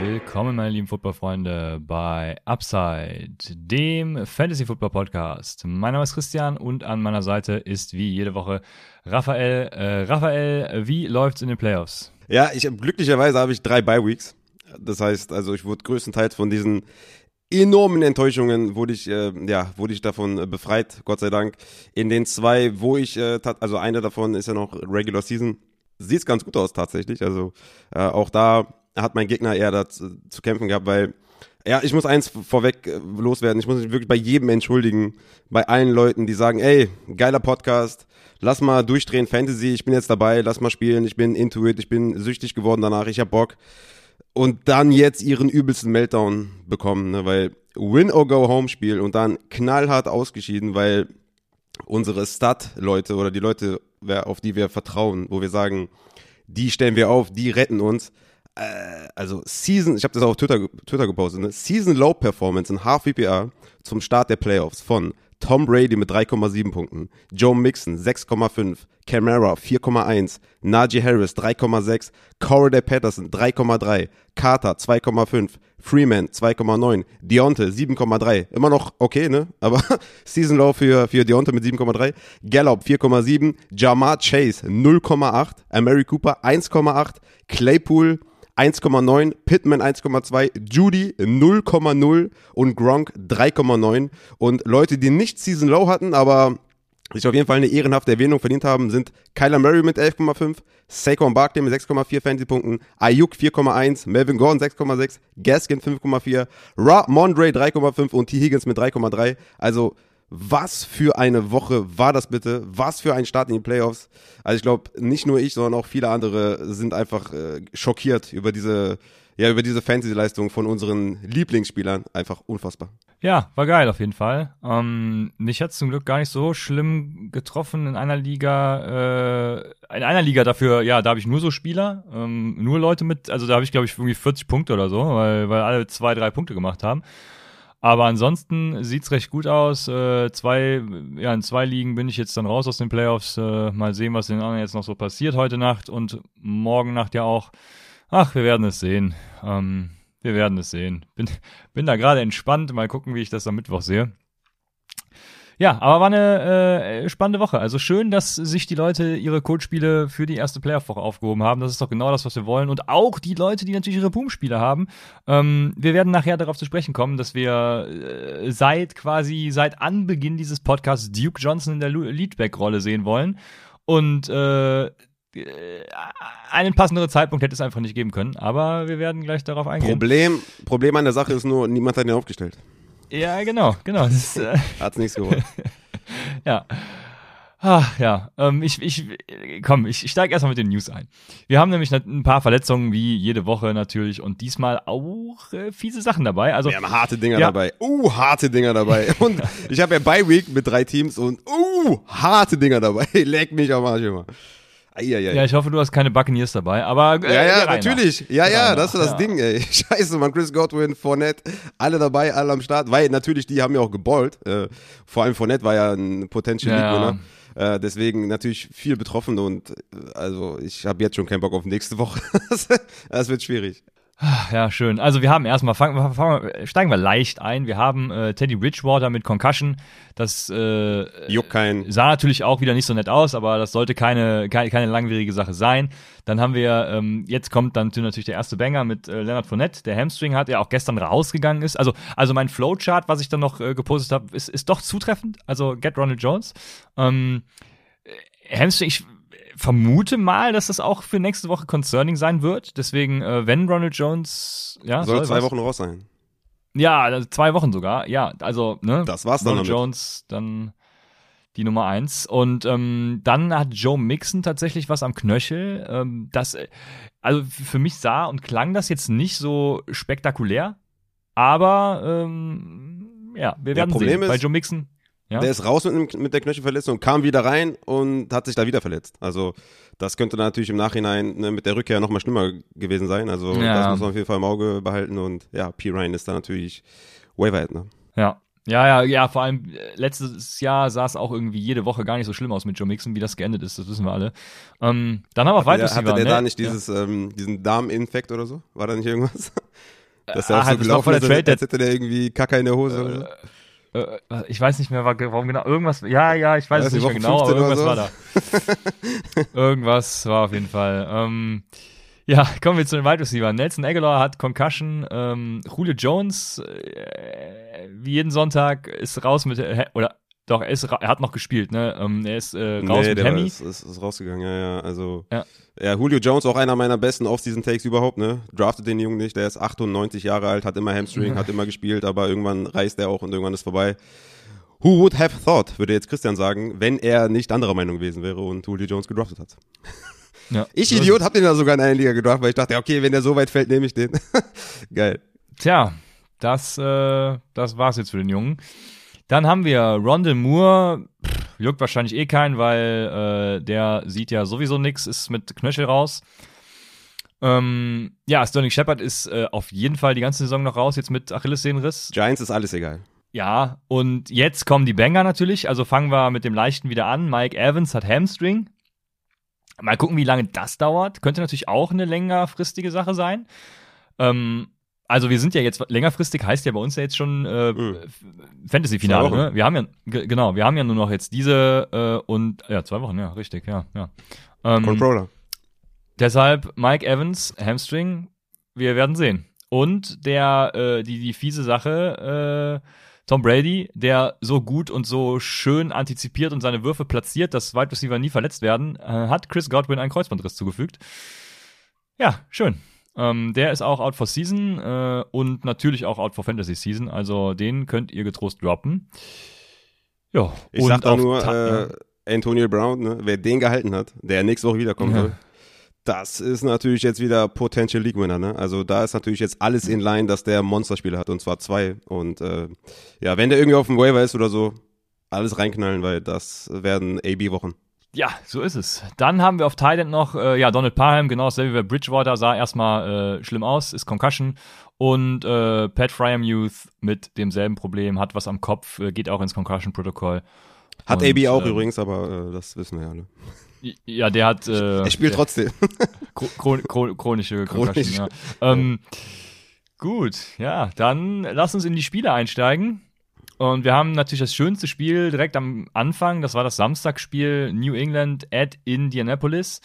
Willkommen, meine lieben Footballfreunde, bei Upside, dem Fantasy Football Podcast. Mein Name ist Christian und an meiner Seite ist wie jede Woche Raphael. Äh, Raphael, wie läuft's in den Playoffs? Ja, ich glücklicherweise habe ich drei Bye Weeks. Das heißt, also ich wurde größtenteils von diesen enormen Enttäuschungen wurde ich äh, ja wurde ich davon äh, befreit, Gott sei Dank. In den zwei, wo ich äh, also eine davon ist ja noch Regular Season, sieht's ganz gut aus tatsächlich. Also äh, auch da hat mein Gegner eher da zu, kämpfen gehabt, weil ja, ich muss eins vorweg äh, loswerden. Ich muss mich wirklich bei jedem entschuldigen, bei allen Leuten, die sagen, ey, geiler Podcast, lass mal durchdrehen Fantasy, ich bin jetzt dabei, lass mal spielen, ich bin into it, ich bin süchtig geworden danach, ich hab Bock. Und dann jetzt ihren übelsten Meltdown bekommen, ne, weil Win or Go Home Spiel und dann knallhart ausgeschieden, weil unsere Stat-Leute oder die Leute, auf die wir vertrauen, wo wir sagen, die stellen wir auf, die retten uns, äh, also Season, ich habe das auch auf Twitter, Twitter gepostet, ne? Season Low Performance in Half VPA zum Start der Playoffs von Tom Brady mit 3,7 Punkten, Joe Mixon 6,5, Camara 4,1, Najee Harris 3,6, Corey Patterson 3,3, Carter 2,5, Freeman 2,9, Deonte 7,3. Immer noch okay, ne? Aber Season Low für, für Deonte mit 7,3, Gallup 4,7, Jamar Chase 0,8, Amari Cooper 1,8, Claypool 1,9, Pittman 1,2, Judy 0,0 und Gronk 3,9. Und Leute, die nicht Season Low hatten, aber sich auf jeden Fall eine ehrenhafte Erwähnung verdient haben, sind Kyler Murray mit 11,5, Saquon Barkley mit 6,4 Fantasy-Punkten, Ayuk 4,1, Melvin Gordon 6,6, Gaskin 5,4, Ra Mondre 3,5 und T. Higgins mit 3,3. Also was für eine Woche war das bitte? Was für ein Start in die Playoffs? Also ich glaube, nicht nur ich, sondern auch viele andere sind einfach äh, schockiert über diese, ja, über diese Fantasy-Leistung von unseren Lieblingsspielern. Einfach unfassbar. Ja, war geil auf jeden Fall. Ähm, mich hat zum Glück gar nicht so schlimm getroffen in einer Liga. Äh, in einer Liga dafür, ja, da habe ich nur so Spieler, ähm, nur Leute mit, also da habe ich glaube ich irgendwie 40 Punkte oder so, weil, weil alle zwei, drei Punkte gemacht haben. Aber ansonsten sieht's recht gut aus. Äh, zwei, ja, in zwei Ligen bin ich jetzt dann raus aus den Playoffs. Äh, mal sehen, was in den anderen jetzt noch so passiert heute Nacht und morgen Nacht ja auch. Ach, wir werden es sehen. Ähm, wir werden es sehen. Bin, bin da gerade entspannt. Mal gucken, wie ich das am Mittwoch sehe. Ja, aber war eine äh, spannende Woche. Also schön, dass sich die Leute ihre Codespiele für die erste Playoff-Woche aufgehoben haben. Das ist doch genau das, was wir wollen. Und auch die Leute, die natürlich ihre Boom-Spiele haben. Ähm, wir werden nachher darauf zu sprechen kommen, dass wir äh, seit quasi, seit Anbeginn dieses Podcasts Duke Johnson in der Leadback-Rolle sehen wollen. Und äh, einen passenderen Zeitpunkt hätte es einfach nicht geben können, aber wir werden gleich darauf eingehen. Problem, Problem an der Sache ist nur, niemand hat ihn aufgestellt. Ja, genau, genau. Das, äh Hat's nichts gewollt. ja. Ach, ja, ähm, ich, ich, komm, ich, ich steige erstmal mit den News ein. Wir haben nämlich ein paar Verletzungen, wie jede Woche natürlich, und diesmal auch äh, fiese Sachen dabei. Also, wir haben harte Dinger ja. dabei. Uh, harte Dinger dabei. Und ich habe ja Bye Week mit drei Teams und uh, harte Dinger dabei. Leck mich am Arsch immer. Eieiei. Ja, ich hoffe, du hast keine Buccaneers dabei, aber äh, Ja, ja, natürlich. Ja, ja, das ist das ja. Ding, ey. Scheiße, man, Chris Godwin, Fournette, alle dabei, alle am Start, weil natürlich, die haben ja auch geballt. Äh, vor allem Fournette war ja ein Potential ja, League-Winner. Äh, deswegen natürlich viel betroffen und äh, also ich habe jetzt schon keinen Bock auf nächste Woche. das wird schwierig. Ja, schön. Also wir haben erstmal, fangen, fangen, steigen wir leicht ein. Wir haben äh, Teddy Bridgewater mit Concussion. Das äh, Juckt kein. sah natürlich auch wieder nicht so nett aus, aber das sollte keine, keine, keine langwierige Sache sein. Dann haben wir, ähm, jetzt kommt dann natürlich der erste Banger mit äh, Leonard Fournette, der Hamstring hat, der auch gestern rausgegangen ist. Also, also mein Flowchart, was ich dann noch äh, gepostet habe, ist, ist doch zutreffend. Also Get Ronald Jones. Ähm, Hamstring, ich vermute mal, dass das auch für nächste Woche concerning sein wird. Deswegen, äh, wenn Ronald Jones, ja, soll, soll zwei was? Wochen raus sein. Ja, also zwei Wochen sogar. Ja, also ne. Das war's dann Ronald damit. Jones dann die Nummer eins und ähm, dann hat Joe Mixon tatsächlich was am Knöchel. Ähm, das, also für mich sah und klang das jetzt nicht so spektakulär. Aber ähm, ja, wir werden sehen. ist- Bei Joe Mixon. Ja? Der ist raus mit, mit der Knöchelverletzung, kam wieder rein und hat sich da wieder verletzt. Also das könnte natürlich im Nachhinein ne, mit der Rückkehr nochmal schlimmer gewesen sein. Also Ja. das muss man auf jeden Fall im Auge behalten. Und ja, P. Ryan ist da natürlich Waiver ne? Ja. Ja, ja, ja, vor allem äh, letztes Jahr sah es auch irgendwie jede Woche gar nicht so schlimm aus mit Joe Mixon, wie das geendet ist, das wissen wir alle. Ähm, dann haben wir weiter hatte der da nicht dieses, ähm, diesen Darminfekt oder so? War da nicht irgendwas? Dass er Ah, auch so halt, gelaufen der ist, Trade- als hätte der irgendwie Kacke in der Hose oder so. Äh, ich weiß nicht mehr, wa- warum genau, irgendwas, ja, ja, ich weiß es nicht mehr genau, aber 15 irgendwas oder war da. irgendwas war auf jeden Fall. Ähm, ja, kommen wir zu den Wide Receiver. Nelson Aguilar hat Concussion, ähm, Julio Jones, äh, wie jeden Sonntag, ist raus mit, äh, oder doch, er, ist, er hat noch gespielt, ne? Ähm, er ist äh, raus nee, mit der Hemi. ist, ist, ist rausgegangen, ja, ja. Also, Ja. ja. Julio Jones, auch einer meiner besten Off-Season-Takes überhaupt, ne? Draftet den Jungen nicht, der ist 98 Jahre alt, hat immer Hamstring, hat immer gespielt, aber irgendwann reißt er auch und irgendwann ist vorbei. Who would have thought, würde jetzt Christian sagen, wenn er nicht anderer Meinung gewesen wäre und Julio Jones gedraftet hat. Ja. Ich, Idiot, hab den da sogar in einer Liga gedraftet, weil ich dachte, okay, wenn der so weit fällt, nehme ich den. Geil. Tja, das, äh, das war's jetzt für den Jungen. Dann haben wir Rondell Moore, Pff, juckt wahrscheinlich eh keinen, weil äh, der sieht ja sowieso nix, ist mit Knöchel raus. Ähm, ja, Sterling Shepard ist äh, auf jeden Fall die ganze Saison noch raus, jetzt mit Achillessehnenriss. Giants ist alles egal. Ja, und jetzt kommen die Banger natürlich. Also fangen wir mit dem Leichten wieder an. Mike Evans hat Hamstring. Mal gucken, wie lange das dauert. Könnte natürlich auch eine längerfristige Sache sein. Ähm, also wir sind ja jetzt längerfristig, heißt ja bei uns ja jetzt schon äh, Mhm. Fantasy-Finale. Zwei Wochen. Ne? Wir haben ja ge- genau, wir haben ja nur noch jetzt diese äh, und ja zwei Wochen, ja richtig, ja ja. Ähm, Controller. Deshalb Mike Evans, Hamstring, wir werden sehen. Und der, äh, die, die fiese Sache, äh, Tom Brady, der so gut und so schön antizipiert und seine Würfe platziert, dass Wide Receiver nie verletzt werden, äh, hat Chris Godwin einen Kreuzbandriss zugefügt. Ja, schön. Ähm, der ist auch out for Season äh, und natürlich auch out for Fantasy Season. Also den könnt ihr getrost droppen. Ja, Ich und sag da nur, Ta- äh, Antonio Brown, ne, wer den gehalten hat, der nächste Woche wiederkommen Ja. soll, das ist natürlich jetzt wieder Potential League Winner. Ne? Also da ist natürlich jetzt alles in line, dass der Monsterspieler hat und zwar zwei. Und äh, ja, wenn der irgendwie auf dem Waiver ist oder so, alles reinknallen, weil das werden AB-Wochen. Ja, so ist es. Dann haben wir auf Thailand noch, äh, ja, Donald Parham, genau dasselbe wie bei Bridgewater, sah erstmal äh, schlimm aus, ist Concussion. Und äh, Pat Fryermuth mit demselben Problem, hat was am Kopf, äh, geht auch ins Concussion-Protokoll. Hat Und, AB auch ähm, übrigens, aber äh, das wissen wir ja alle. Ja, der hat äh, Er spielt der, trotzdem. chron chron chronische Concussion, Chronisch. ja. Ähm, gut, ja, dann lass uns in die Spiele einsteigen. Und wir haben natürlich das schönste Spiel direkt am Anfang. Das war das Samstagsspiel New England at Indianapolis.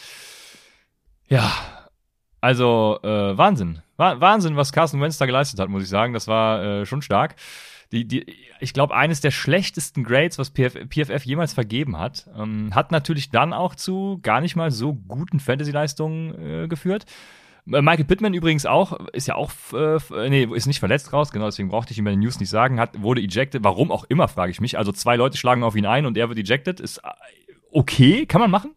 Ja, also äh, Wahnsinn. Wa Wahnsinn, was Carson Wentz da geleistet hat, muss ich sagen. Das war äh, schon stark. Die, die, ich glaube, eines der schlechtesten Grades, was PF, PFF jemals vergeben hat. Ähm, hat natürlich dann auch zu gar nicht mal so guten Fantasy-Leistungen äh, geführt. Michael Pittman übrigens auch, ist ja auch, äh, äh, nee, ist nicht verletzt raus, genau, deswegen brauchte ich ihm bei den News nicht sagen, hat, wurde ejected, warum auch immer, frage ich mich. Also zwei Leute schlagen auf ihn ein und er wird ejected, ist äh, okay, kann man machen.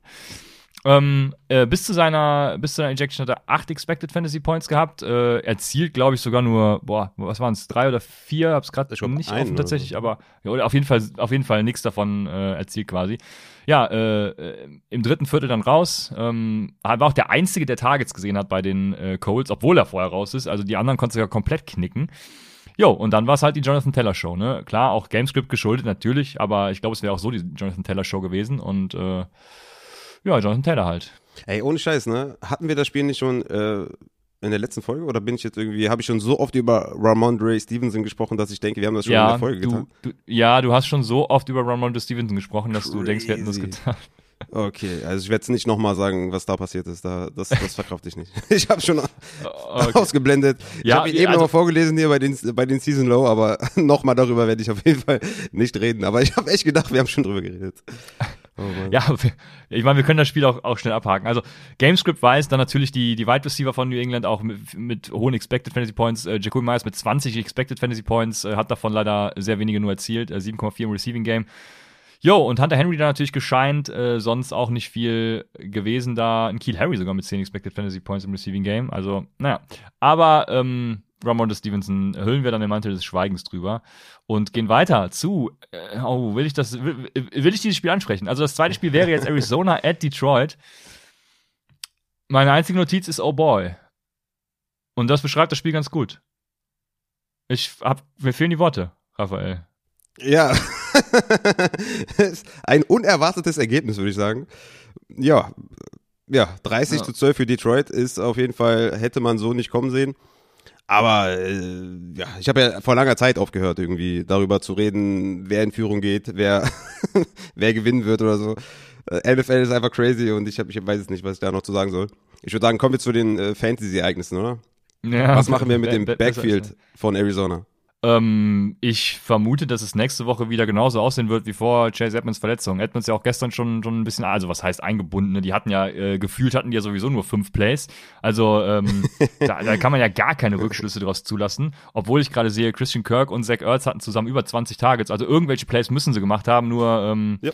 Ähm, äh, bis zu seiner, bis zu seiner Ejection hat er acht Expected Fantasy Points gehabt, äh, erzielt, glaube ich, sogar nur, boah, was waren es, drei oder vier, hab's gerade nicht einen offen tatsächlich, so. aber ja, oder auf jeden Fall, auf jeden Fall nichts davon äh, erzielt quasi. Ja, äh, im dritten Viertel dann raus. Ähm, war auch der Einzige, der Targets gesehen hat bei den äh, Colts, obwohl er vorher raus ist. Also die anderen konnten sogar komplett knicken. Jo, und dann war es halt die Jonathan Teller Show, ne? Klar, auch Gamescript geschuldet, natürlich, aber ich glaube, es wäre auch so die Jonathan Teller Show gewesen und äh, ja, Jonathan Taylor halt. Ey, ohne Scheiß, ne? Hatten wir das Spiel nicht schon äh, in der letzten Folge oder bin ich jetzt irgendwie, habe ich schon so oft über Ramondre Stevenson gesprochen, dass ich denke, wir haben das schon in Ja der Folge du, getan? du, ja, du hast schon so oft über Ramon Stevenson gesprochen, dass du denkst, wir hätten das Crazy. getan. Okay, also ich werde es nicht nochmal sagen, was da passiert ist. Da, das, das verkrafte ich nicht. Ich habe schon Okay. ausgeblendet. Ich Ja, habe ihn eben also- nochmal vorgelesen hier bei den, bei den Season Low, aber nochmal darüber werde ich auf jeden Fall nicht reden. Aber ich habe echt gedacht, wir haben schon drüber geredet. Oh. Ja, ich meine, wir können das Spiel auch, auch schnell abhaken. Also, Gamescript weiß dann natürlich die, die Wide Receiver von New England auch mit, mit hohen Expected Fantasy Points. Äh, Jacoby Myers mit 20 Expected Fantasy Points, äh, hat davon leider sehr wenige nur erzielt, äh, 7,4 im Receiving Game. Jo, und Hunter Henry da natürlich gescheint, äh, sonst auch nicht viel gewesen da. Ein Keel Harry sogar mit 10 Expected Fantasy Points im Receiving Game. Also, naja. Aber, ähm, Ramon Stevenson hüllen wir dann den Mantel des Schweigens drüber und gehen weiter zu. Äh, oh, will ich das? Will, will ich dieses Spiel ansprechen? Also das zweite Spiel wäre jetzt Arizona at Detroit. Meine einzige Notiz ist Oh boy. Und das beschreibt das Spiel ganz gut. Ich hab, mir fehlen die Worte, Raphael. Ja, ein unerwartetes Ergebnis, würde ich sagen. Ja, ja, 30 ja. zu 12 für Detroit ist auf jeden Fall, hätte man so nicht kommen sehen. Aber äh, ja, ich habe ja vor langer Zeit aufgehört, irgendwie darüber zu reden, wer in Führung geht, wer, wer gewinnen wird oder so. Äh, NFL ist einfach crazy und ich, hab, ich weiß es nicht, was ich da noch zu sagen soll. Ich würde sagen, kommen wir zu den äh, Fantasy-Ereignissen, oder? Ja, was machen wir mit dem Backfield von Arizona? Ähm, ich vermute, dass es nächste Woche wieder genauso aussehen wird wie vor Chase Edmonds Verletzung. Edmonds ja auch gestern schon, schon ein bisschen, also was heißt eingebunden, ne? die hatten ja, äh, gefühlt hatten die ja sowieso nur fünf Plays. Also ähm, da, da, kann man ja gar keine Rückschlüsse draus zulassen. Obwohl ich gerade sehe, Christian Kirk und Zach Ertz hatten zusammen über 20 Targets. Also irgendwelche Plays müssen sie gemacht haben, nur ähm, ja.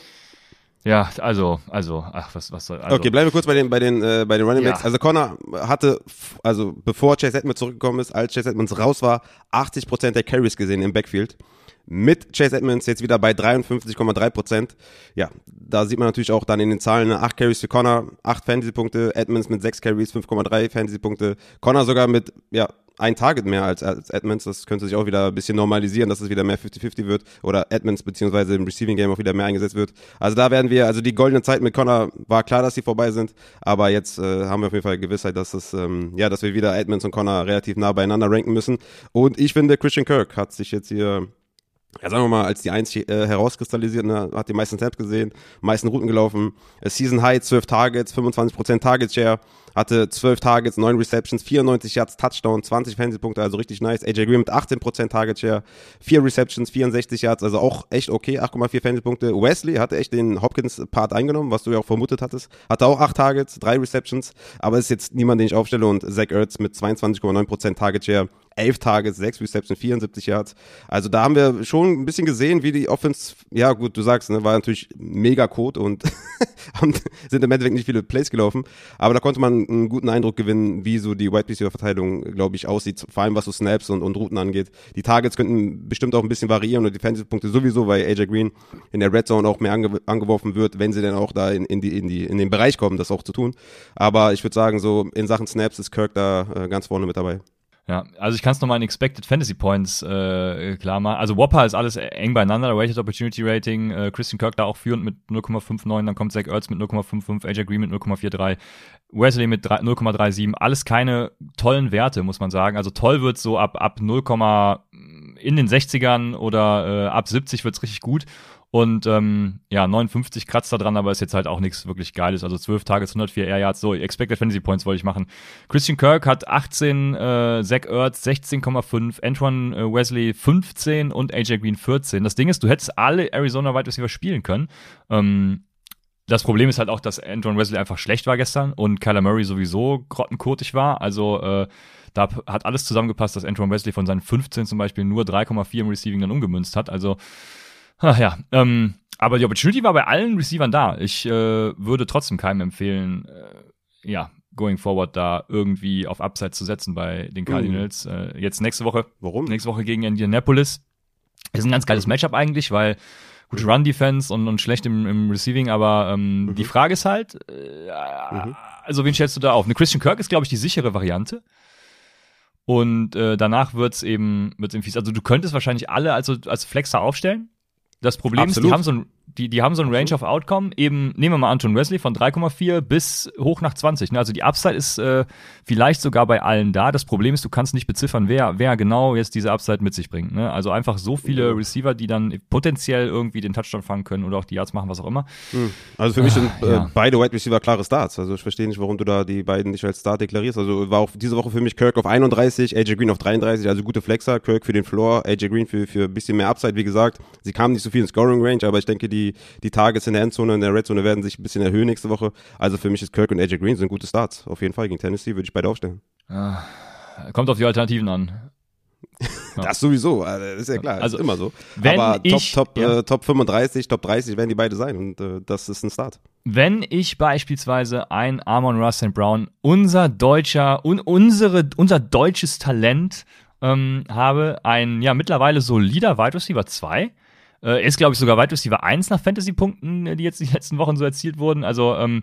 Ja, also, also, ach, was, was soll. Also. Okay, bleiben wir kurz bei den, bei den, äh, bei den Running Backs. Ja. Also Connor hatte, also bevor Chase Edmonds zurückgekommen ist, als Chase Edmonds raus war, 80% der Carries gesehen im Backfield. Mit Chase Edmonds jetzt wieder bei 53,3% Ja, da sieht man natürlich auch dann in den Zahlen 8 Carries für Connor, 8 Fantasy-Punkte, Edmonds mit 6 Carries, 5,3 Fantasy-Punkte, Connor sogar mit, ja, ein Target mehr als, als Edmonds. Das könnte sich auch wieder ein bisschen normalisieren, dass es wieder mehr 50-50 wird oder Edmonds beziehungsweise im Receiving Game auch wieder mehr eingesetzt wird. Also da werden wir, also die goldene Zeit mit Connor war klar, dass sie vorbei sind, aber jetzt äh, haben wir auf jeden Fall Gewissheit, dass es, ähm, ja, dass wir wieder Edmonds und Connor relativ nah beieinander ranken müssen. Und ich finde, Christian Kirk hat sich jetzt hier ja, sagen wir mal, als die Eins äh, herauskristallisiert, ne, hat die meisten Snaps gesehen, meisten Routen gelaufen, äh, Season High, 12 Targets, 25% Target Share, hatte 12 Targets, 9 Receptions, 94 Yards, Touchdown, 20 Fantasy-Punkte, also richtig nice. AJ Green mit 18% Target Share, 4 Receptions, 64 Yards, also auch echt okay, 8,4 Fantasy-Punkte. Wesley hatte echt den Hopkins-Part eingenommen, was du ja auch vermutet hattest. Hatte auch 8 Targets, 3 Receptions, aber ist jetzt niemand, den ich aufstelle und Zach Ertz mit 22,9% Target Share, 11 Targets, 6 Receptions, 74 Yards. Also da haben wir schon ein bisschen gesehen, wie die Offense, ja gut, du sagst, ne, war natürlich mega Code und sind im Endeffekt nicht viele Plays gelaufen, aber da konnte man einen guten Eindruck gewinnen, wie so die Wide Receiver Verteidigung, glaube ich, aussieht, vor allem was so Snaps und, und Routen angeht. Die Targets könnten bestimmt auch ein bisschen variieren und die Defensive-Punkte sowieso, weil AJ Green in der Red Zone auch mehr ange angeworfen wird, wenn sie dann auch da in, in, die, in, die, in den Bereich kommen, das auch zu tun. Aber ich würde sagen, so in Sachen Snaps ist Kirk da äh, ganz vorne mit dabei. Ja, also ich kann es nochmal in Expected Fantasy Points äh, klar machen. Also Whopper ist alles eng beieinander, Weighted Opportunity Rating, äh, Christian Kirk da auch führend mit 0,59, dann kommt Zach Ertz mit 0,55, AJ Green mit 0,43, Wesley mit 0,37, alles keine tollen Werte, muss man sagen. Also toll wird so ab, ab 0, in den 60ern oder äh, ab 70 wird's richtig gut. Und ähm, ja, 59 kratzt da dran, aber ist jetzt halt auch nichts wirklich Geiles. Also 12 Tages, 104 Air Yards. So, Expected Fantasy Points wollte ich machen. Christian Kirk hat 18, äh, Zach Ertz 16,5, Antoine äh, Wesley 15 und AJ Green 14. Das Ding ist, du hättest alle Arizona Wide Receiver spielen können. Ähm, das Problem ist halt auch, dass Antoine Wesley einfach schlecht war gestern und Kyler Murray sowieso grottenkotig war. Also äh, da hat alles zusammengepasst, dass Antoine Wesley von seinen 15 zum Beispiel nur 3,4 im Receiving dann umgemünzt hat. Also Ach ja, ähm, aber die Opportunity war bei allen Receivern da. Ich äh, würde trotzdem keinem empfehlen, äh, ja, going forward da irgendwie auf Upside zu setzen bei den Cardinals. Mhm. Äh, jetzt nächste Woche. Warum? Nächste Woche gegen Indianapolis. Ist ein ganz geiles Matchup eigentlich, weil gute Run-Defense und, und schlecht im, im Receiving, aber ähm, mhm. die Frage ist halt, äh, mhm. also wen stellst du da auf? Eine Christian Kirk ist, glaube ich, die sichere Variante. Und äh, danach wird's eben, wird's eben fies. Also du könntest wahrscheinlich alle als, als Flexer aufstellen. Das Problem Absolut. ist, die haben so ein die, die haben so ein Range of Outcome, eben, nehmen wir mal Anton Wesley von 3,4 bis hoch nach 20. Ne? Also die Upside ist äh, vielleicht sogar bei allen da. Das Problem ist, du kannst nicht beziffern, wer, wer genau jetzt diese Upside mit sich bringt. Ne? Also einfach so viele Receiver, die dann potenziell irgendwie den Touchdown fangen können oder auch die Yards machen, was auch immer. Hm. Also für mich sind äh, ja. beide Wide Receiver klare Starts. Also ich verstehe nicht, warum du da die beiden nicht als Start deklarierst. Also war auch diese Woche für mich Kirk auf 31, AJ Green auf 33, also gute Flexer. Kirk für den Floor, AJ Green für, für ein bisschen mehr Upside, wie gesagt. Sie kamen nicht so viel in Scoring Range, aber ich denke, die, die Tage Targets in der Endzone, in der Redzone werden sich ein bisschen erhöhen nächste Woche. Also für mich ist Kirk und AJ Green sind gute Starts. Auf jeden Fall gegen Tennessee würde ich beide aufstellen. Ja, kommt auf die Alternativen an. Das sowieso, also, das ist ja klar, also, ist immer so. Wenn Aber ich, Top, Top, ja. äh, Top 35, Top 30 werden die beide sein und äh, das ist ein Start. Wenn ich beispielsweise ein Amon Russell Brown, unser deutscher, un, unsere, unser deutsches Talent ähm, habe ein ja mittlerweile solider Wide Receiver 2. Äh, ist, glaube ich, sogar Wide Receiver 1 nach Fantasy-Punkten, die jetzt die letzten Wochen so erzielt wurden. Also ähm,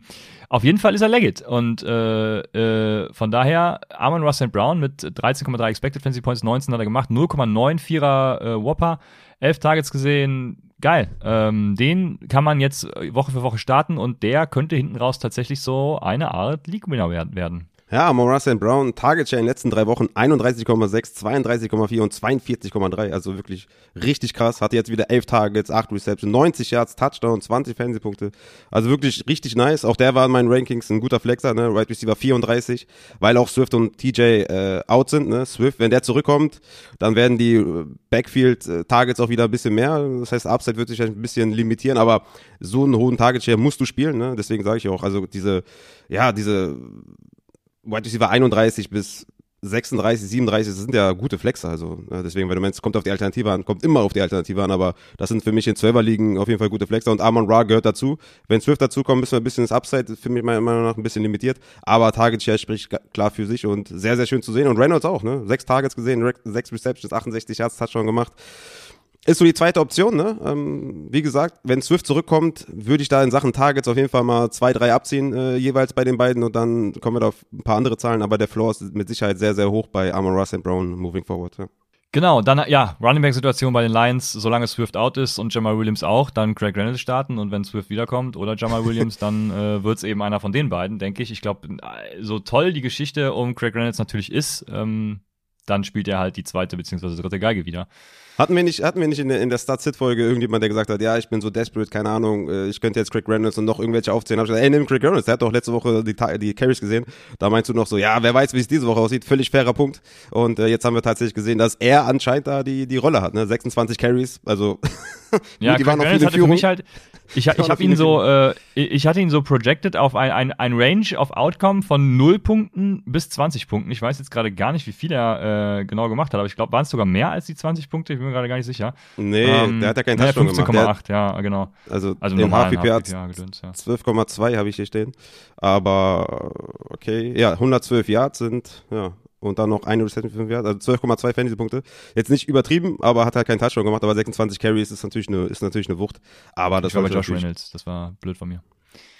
auf jeden Fall ist er legit. Und äh, äh, von daher, Armand Russell Brown mit 13,3 Expected Fantasy Points, 19 hat er gemacht, 0,94er äh, Whopper, 11 Targets gesehen, geil. Ähm, den kann man jetzt Woche für Woche starten und der könnte hinten raus tatsächlich so eine Art League-Winner werden. Ja, Amon St. Brown, Target Share in den letzten drei Wochen 31,6, 32,4 und 42,3. Also wirklich richtig krass. Hatte jetzt wieder 11 Targets, 8 Receptions, 90 Yards, Touchdown, 20 Fernsehpunkte. Also wirklich richtig nice. Auch der war in meinen Rankings ein guter Flexer, ne? Right Receiver 34, weil auch Swift und TJ äh, out sind. Ne? Swift, wenn der zurückkommt, dann werden die äh, Backfield-Targets auch wieder ein bisschen mehr. Das heißt, Upside wird sich ein bisschen limitieren, aber so einen hohen Target Share musst du spielen. Ne? Deswegen sage ich auch, also diese, ja, diese Wide Receiver 31 bis 36, 37, das sind ja gute Flexer, also äh, deswegen, wenn du meinst, kommt auf die Alternative an, kommt immer auf die Alternative an, aber das sind für mich in 12er Ligen auf jeden Fall gute Flexer und Amon Ra gehört dazu. Wenn Swift dazu kommt, müssen wir ein bisschen das Upside, für mich meiner Meinung nach ein bisschen limitiert, aber Target Share spricht klar für sich und sehr, sehr schön zu sehen und Reynolds auch, ne? Sechs Targets gesehen, sechs Receptions, 68 Yards, Touchdown gemacht ist so die zweite Option, ne? Ähm, wie gesagt, wenn Swift zurückkommt, würde ich da in Sachen Targets auf jeden Fall mal zwei, drei abziehen, äh, jeweils bei den beiden und dann kommen wir da auf ein paar andere Zahlen, aber der Floor ist mit Sicherheit sehr, sehr hoch bei Amon Russ and Brown moving forward. Ja. Genau, dann ja, Running Back Situation bei den Lions, solange Swift out ist und Jamal Williams auch, dann Craig Reynolds starten und wenn Swift wiederkommt oder Jamal Williams, dann äh, wird es eben einer von den beiden, denke ich. Ich glaube, so toll die Geschichte um Craig Reynolds natürlich ist, ähm, dann spielt er halt die zweite beziehungsweise dritte Geige wieder. Hatten wir nicht, hatten wir nicht in der, in der Stat-Sit-Folge irgendjemand, der gesagt hat, ja, ich bin so desperate, keine Ahnung, äh, ich könnte jetzt Craig Reynolds und noch irgendwelche aufzählen. Hab ich gesagt, ey, nimm Craig Reynolds, der hat doch letzte Woche die, die Carries gesehen. Da meinst du noch so, ja, wer weiß, wie es diese Woche aussieht. Völlig fairer Punkt. Und äh, jetzt haben wir tatsächlich gesehen, dass er anscheinend da die, die Rolle hat, ne? 26 Carries, also ja, die waren noch viel in Führung. Für mich halt, ich, ich habe ihn so, äh, ich hatte ihn so projected auf ein, ein, ein Range of Outcome von 0 Punkten bis 20 Punkten. Ich weiß jetzt gerade gar nicht, wie viel er äh, genau gemacht hat, aber ich glaube, waren es sogar mehr als die 20 Punkte, ich bin mir gerade gar nicht sicher. Nee, ähm, der hat ja keinen Touchdown gemacht. 15,8, ja, genau. Also, also im HPP hat 12,2 habe ich hier stehen. Aber okay, ja, 112 Yards sind, ja, und dann noch eine Reception für 5 Yards, also 12,2 Fantasy-Punkte. Jetzt nicht übertrieben, aber hat halt keinen Touchdown gemacht, aber 26 Carries ist natürlich eine, ist natürlich eine Wucht. Aber das ich war bei Josh Reynolds, das war blöd von mir.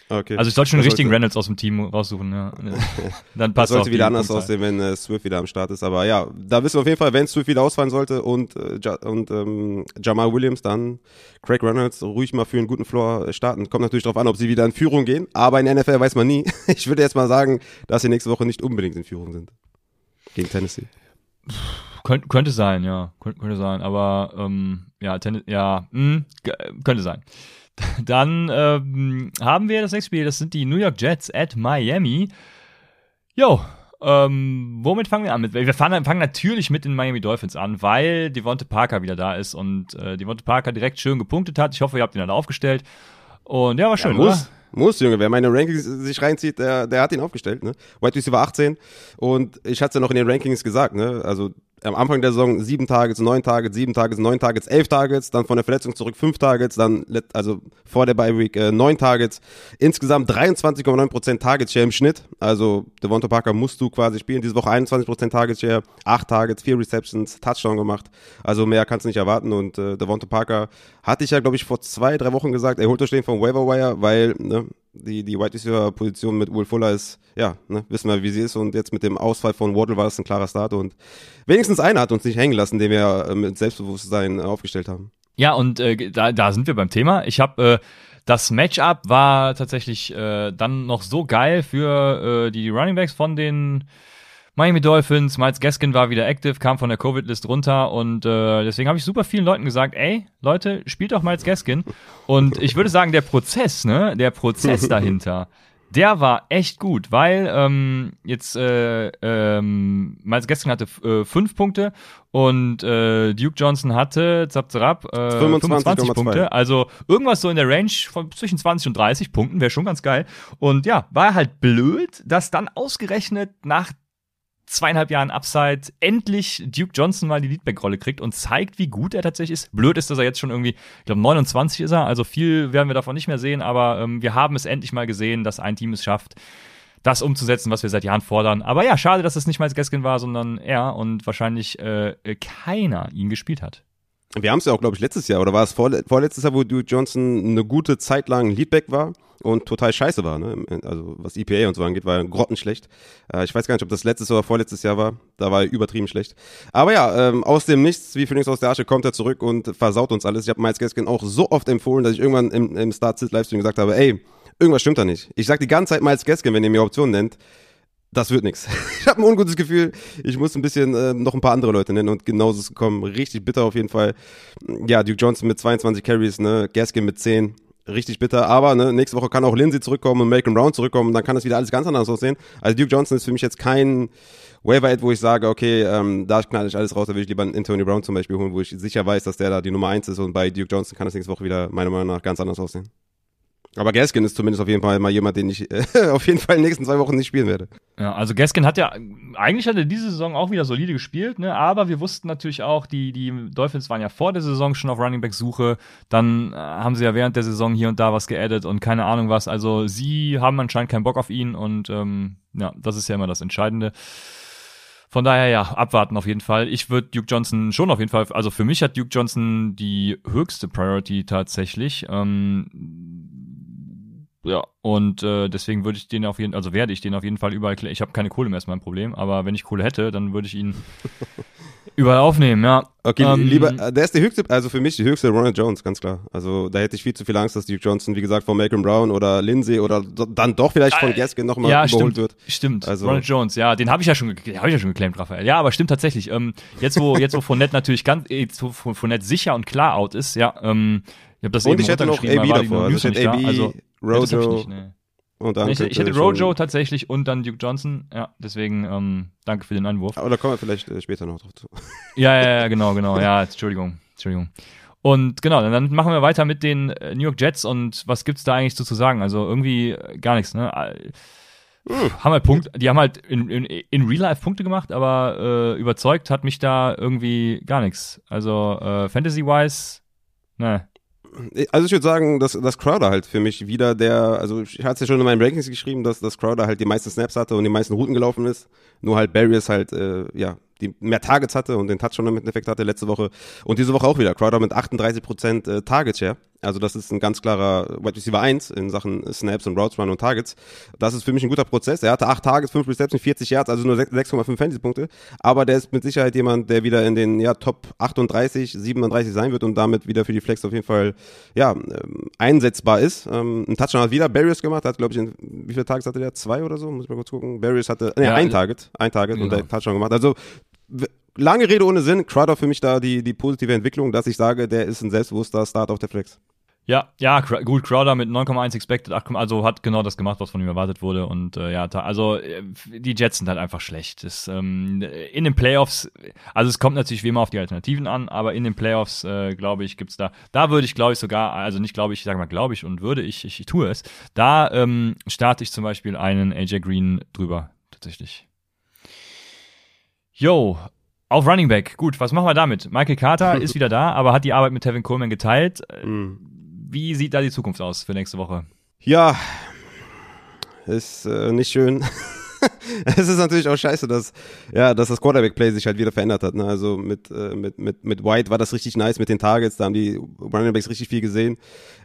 Okay. Also ich sollte schon einen richtigen Reynolds aus dem Team raussuchen, ja. Dann passt das sollte wieder anders aussehen, wenn äh, Swift wieder am Start ist. Aber ja, da wissen wir auf jeden Fall, wenn Swift wieder ausfallen sollte und, äh, ja, und ähm, Jamal Williams, dann Craig Reynolds ruhig mal für einen guten Floor starten. Kommt natürlich darauf an, ob sie wieder in Führung gehen. Aber in der NFL weiß man nie. Ich würde jetzt mal sagen, dass sie nächste Woche nicht unbedingt in Führung sind gegen Tennessee. Könnt, könnte sein, ja. Könnt, könnte sein. Aber ähm, ja, Tennis, ja, mh, hm, könnte sein. Dann ähm, haben wir das nächste Spiel, das sind die New York Jets at Miami. Jo, ähm, womit fangen wir an? Wir fangen, fangen, natürlich mit den Miami Dolphins an, weil Devonte Parker wieder da ist und äh, Devonte Parker direkt schön gepunktet hat. Ich hoffe, ihr habt ihn dann aufgestellt. Und ja, war schön, ja, muss? Muss, Junge. Wer meine Rankings sich reinzieht, der, der hat ihn aufgestellt, ne? White Receiver 18. Und ich hatte es ja noch in den Rankings gesagt, ne? Also am Anfang der Saison sieben Targets, neun Targets, sieben Targets, neun Targets, elf Targets, dann von der Verletzung zurück fünf Targets, dann also vor der Bye Week äh, neun Targets, insgesamt 23,9% Target Share im Schnitt. Also Devonta Parker musst du quasi spielen. Diese Woche 21% Target Share, acht Targets, vier Receptions, Touchdown gemacht. Also mehr kannst du nicht erwarten. Und äh, Devonta Parker hatte ich ja glaube ich vor zwei, drei Wochen gesagt, er holt euch den vom Waiver Wire, weil ne, die, die Wide Receiver Position mit Will Fuller ist, ja, ne, wissen wir, wie sie ist und jetzt mit dem Ausfall von Waddle war das ein klarer Start und wenigstens einer hat uns nicht hängen lassen, den wir äh, mit Selbstbewusstsein aufgestellt haben. Ja, und äh, da, da sind wir beim Thema. Ich habe äh, das Matchup war tatsächlich äh, dann noch so geil für äh, die Running Backs von den Miami Dolphins, Miles Gaskin war wieder active, kam von der Covid-List runter und äh, deswegen habe ich super vielen Leuten gesagt, ey, Leute, spielt doch Miles Gaskin. Und ich würde sagen, der Prozess, ne, der Prozess dahinter, der war echt gut, weil ähm, jetzt äh, ähm, Miles Gaskin hatte äh, fünf Punkte und äh, Duke Johnson hatte zap, zap, äh, 25, 25 Punkte. Also irgendwas so in der Range von zwischen 20 und 30 Punkten wäre schon ganz geil. Und ja, war halt blöd, dass dann ausgerechnet nach zweieinhalb Jahren Upside endlich Duke Johnson mal die Leadback-Rolle kriegt und zeigt, wie gut er tatsächlich ist. Blöd ist, dass er jetzt schon irgendwie, ich glaube 29 ist er, also viel werden wir davon nicht mehr sehen, aber ähm, wir haben es endlich mal gesehen, dass ein Team es schafft, das umzusetzen, was wir seit Jahren fordern. Aber ja, schade, dass es nicht Miles Gaskin war, sondern er und wahrscheinlich äh, keiner ihn gespielt hat. Wir haben es ja auch, glaube ich, letztes Jahr, oder war es vorletztes Jahr, wo Duke Johnson eine gute Zeit lang Leadback war und total scheiße war, ne? Also was EPA und so angeht, war er grottenschlecht. Äh, ich weiß gar nicht, ob das letztes oder vorletztes Jahr war. Da war er übertrieben schlecht. Aber ja, ähm, aus dem Nichts, wie Phoenix aus der Asche, kommt er zurück und versaut uns alles. Ich habe Miles Gaskin auch so oft empfohlen, dass ich irgendwann im, im Start-Sit-Livestream gesagt habe, ey, irgendwas stimmt da nicht. Ich sag die ganze Zeit Miles Gaskin, wenn ihr mir Optionen nennt das wird nichts. Ich habe ein ungutes Gefühl. Ich muss ein bisschen äh, noch ein paar andere Leute nennen und genauso ist es gekommen. Richtig bitter auf jeden Fall. Ja, Duke Johnson mit 22 Carries, ne, Gaskin mit 10. Richtig bitter, aber ne, nächste Woche kann auch Lindsay zurückkommen und Malcolm Brown zurückkommen und dann kann das wieder alles ganz anders aussehen. Also Duke Johnson ist für mich jetzt kein Waiver wo ich sage, okay, ähm, da knall ich alles raus, da will ich lieber einen Anthony Brown zum Beispiel holen, wo ich sicher weiß, dass der da die Nummer 1 ist und bei Duke Johnson kann das nächste Woche wieder meiner Meinung nach ganz anders aussehen. Aber Gaskin ist zumindest auf jeden Fall mal jemand, den ich äh, auf jeden Fall in den nächsten zwei Wochen nicht spielen werde. Ja, also Gaskin hat ja, eigentlich hat er diese Saison auch wieder solide gespielt, ne? aber wir wussten natürlich auch, die, die Dolphins waren ja vor der Saison schon auf Running Back Suche, dann äh, haben sie ja während der Saison hier und da was geaddet und keine Ahnung was, also sie haben anscheinend keinen Bock auf ihn und ähm, ja, das ist ja immer das Entscheidende. Von daher ja, abwarten auf jeden Fall. Ich würde Duke Johnson schon auf jeden Fall, also für mich hat Duke Johnson die höchste Priority tatsächlich. Ähm, ja, und äh, deswegen würde ich den auf jeden also werde ich den auf jeden Fall überall Ich habe keine Kohle mehr, ist mein Problem, aber wenn ich Kohle hätte, dann würde ich ihn überall aufnehmen, ja. Okay, ähm, lieber, äh, der ist der höchste, also für mich die höchste Ronald Jones, ganz klar. Also da hätte ich viel zu viel Angst, dass Duke Johnson, wie gesagt, von Malcolm Brown oder Lindsay oder dann doch vielleicht von äh, Gaskin nochmal ja, überholt stimmt, wird. Stimmt, also, Ronald Jones, ja, den habe ich ja schon, habe ich ja schon geclaimed, Raphael. Ja, aber stimmt tatsächlich. Ähm, jetzt wo jetzt wo Fournette natürlich ganz, jetzt wo Fournette sicher und klar out ist, ja, ähm, ich habe das und eben ich hätte noch AB davor. Also ich hätte AB, also, Rojo nicht, nee. und dann ich, ich hätte Rojo tatsächlich und dann Duke Johnson. Ja, deswegen ähm, danke für den Anwurf. Aber da kommen wir vielleicht äh, später noch drauf zu. Ja, ja, ja, genau, genau. Ja, Entschuldigung, Entschuldigung. Und genau, dann machen wir weiter mit den äh, New York Jets und was gibt's da eigentlich so zu sagen? Also irgendwie äh, gar nichts, ne? Hm. Haben halt Punkt, die haben halt in, in, in Real Life Punkte gemacht, aber äh, überzeugt hat mich da irgendwie gar nichts. Also äh, Fantasy-wise, ne. Also ich würde sagen, dass, dass Crowder halt für mich wieder der, also ich hatte es ja schon in meinen Rankings geschrieben, dass, dass Crowder halt die meisten Snaps hatte und die meisten Routen gelaufen ist. Nur halt Barriers halt, äh, ja, die mehr Targets hatte und den Touchdown damit Effekt hatte letzte Woche. Und diese Woche auch wieder. Crowder mit 38% äh, Target Share. Also das ist ein ganz klarer Wide Receiver 1 in Sachen Snaps und Routes Run und Targets. Das ist für mich ein guter Prozess. Er hatte 8 Targets, 5 Receptions, 40 Yards, also nur 6,5 Fantasy-Punkte. Aber der ist mit Sicherheit jemand, der wieder in den ja, Top 38, 37 sein wird und damit wieder für die Flex auf jeden Fall ja, ähm, einsetzbar ist. Ähm, ein Touchdown hat wieder Barriers gemacht, hat glaube ich, in, wie viele Targets hatte der? Zwei oder so? Muss ich mal kurz gucken. Barriers hatte, ne, ja, ein Target, ein Target genau. und der Touchdown gemacht. Also lange Rede ohne Sinn, Crowder für mich da die, die positive Entwicklung, dass ich sage, der ist ein selbstbewusster Start auf der Flex. Ja, ja, gut, Crowder mit 9,1 expected, 8, also hat genau das gemacht, was von ihm erwartet wurde. Und äh, ja, also äh, die Jets sind halt einfach schlecht. Das, ähm, in den Playoffs, also es kommt natürlich wie immer auf die Alternativen an, aber in den Playoffs, äh, glaube ich, gibt's da, da würde ich, glaube ich, sogar, also nicht glaube ich, ich sage mal, glaube ich und würde ich, ich, ich tue es, da ähm, starte ich zum Beispiel einen AJ Green drüber, tatsächlich. Yo, auf Running Back. Gut, was machen wir damit? Michael Carter ist wieder da, aber hat die Arbeit mit Tevin Coleman geteilt. Mhm. Wie sieht da die Zukunft aus für nächste Woche? Ja, ist äh, nicht schön. es ist natürlich auch scheiße, dass, ja, dass das Quarterback-Play sich halt wieder verändert hat. Ne? Also mit, äh, mit, mit, mit White war das richtig nice mit den Targets, da haben die Running Backs richtig viel gesehen.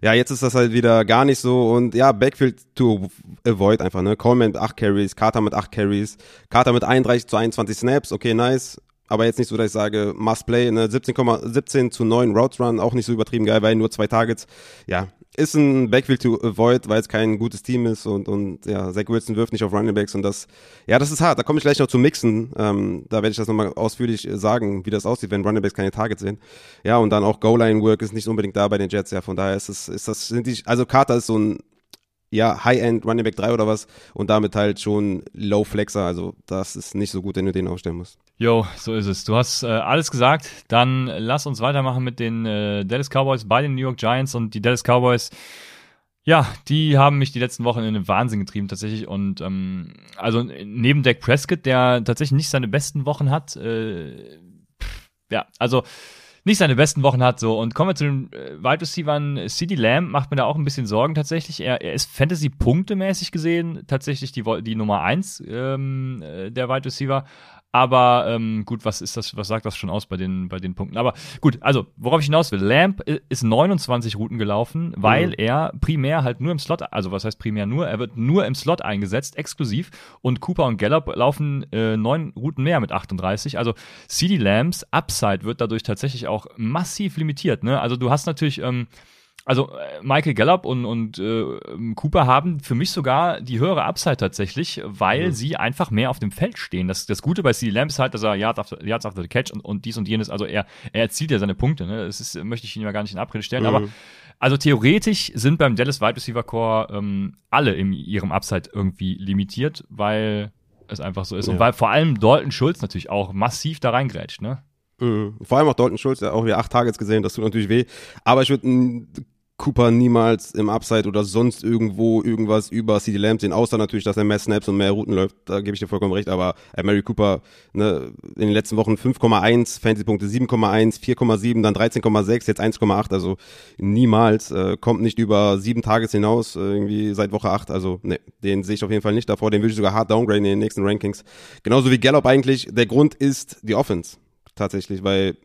Ja, jetzt ist das halt wieder gar nicht so und ja, Backfield to avoid einfach, ne? Coleman mit 8 Carries, Carter mit 8 Carries, Carter mit 31 zu 21 Snaps, okay, nice aber jetzt nicht so, dass ich sage, must play, ne? 17, 17 zu 9 Routes Run, auch nicht so übertrieben geil, weil nur zwei Targets. Ja, ist ein Backfield to avoid, weil es kein gutes Team ist und, und ja, Zach Wilson wirft nicht auf Running Backs und das, ja, das ist hart. Da komme ich gleich noch zu Mixen. Ähm, da werde ich das nochmal ausführlich sagen, wie das aussieht, wenn Running Backs keine Targets sehen. Ja, und dann auch Goal-Line-Work ist nicht unbedingt da bei den Jets, ja, von daher ist es, ist das, sind die, also Carter ist so ein ja, High-End Running Back 3 oder was und damit halt schon Low Flexer. Also das ist nicht so gut, wenn du den aufstellen musst. Jo, so ist es. Du hast äh, alles gesagt. Dann lass uns weitermachen mit den äh, Dallas Cowboys bei den New York Giants und die Dallas Cowboys. Ja, die haben mich die letzten Wochen in den Wahnsinn getrieben tatsächlich und ähm, also neben Dak Prescott, der tatsächlich nicht seine besten Wochen hat, äh, ja, also nicht seine besten Wochen hat. So und kommen wir zu den äh, Wide Receivers. CD Lamb macht mir da auch ein bisschen Sorgen tatsächlich. Er, er ist Fantasy-Punktemäßig gesehen tatsächlich die, die Nummer 1 ähm, äh, der Wide Receiver. Aber ähm, gut, was ist das, was sagt das schon aus bei den, bei den Punkten? Aber gut, also, worauf ich hinaus will, Lamp ist 29 Routen gelaufen, weil mhm. er primär halt nur im Slot, also was heißt primär nur, er wird nur im Slot eingesetzt, exklusiv. Und Cooper und Gallup laufen äh, neun Routen mehr mit 38. Also CD Lamps Upside wird dadurch tatsächlich auch massiv limitiert. Ne? Also du hast natürlich. Ähm, also äh, Michael Gallup und, und äh, Cooper haben für mich sogar die höhere Upside tatsächlich, weil mhm. sie einfach mehr auf dem Feld stehen. Das, das Gute bei CD Lamb ist halt, dass er Yards after, Yards after the Catch und, und dies und jenes, also er, er erzielt ja seine Punkte. Ne? Das ist, möchte ich ihn ja gar nicht in Abrede stellen, mhm. aber also theoretisch sind beim Dallas Wide Receiver Core ähm, alle in ihrem Upside irgendwie limitiert, weil es einfach so ist. Ja. Und weil vor allem Dalton Schulz natürlich auch massiv da reingrätscht, ne? Mhm. Vor allem auch Dalton Schulz, der auch wieder acht Targets gesehen, das tut natürlich weh. Aber ich würde Cooper niemals im Upside oder sonst irgendwo irgendwas über CD Lamb sehen, außer natürlich, dass er mehr Snaps und mehr Routen läuft. Da gebe ich dir vollkommen recht. Aber äh, Mary Cooper ne, in den letzten Wochen 5,1, Fantasy-Punkte 7,1, 4,7, dann 13,6, jetzt 1,8. Also niemals. Äh, kommt nicht über sieben Tages hinaus, äh, irgendwie seit Woche 8. Also ne, den sehe ich auf jeden Fall nicht davor. Den würde ich sogar hart downgraden in den nächsten Rankings. Genauso wie Gallup eigentlich. Der Grund ist die Offense tatsächlich, weil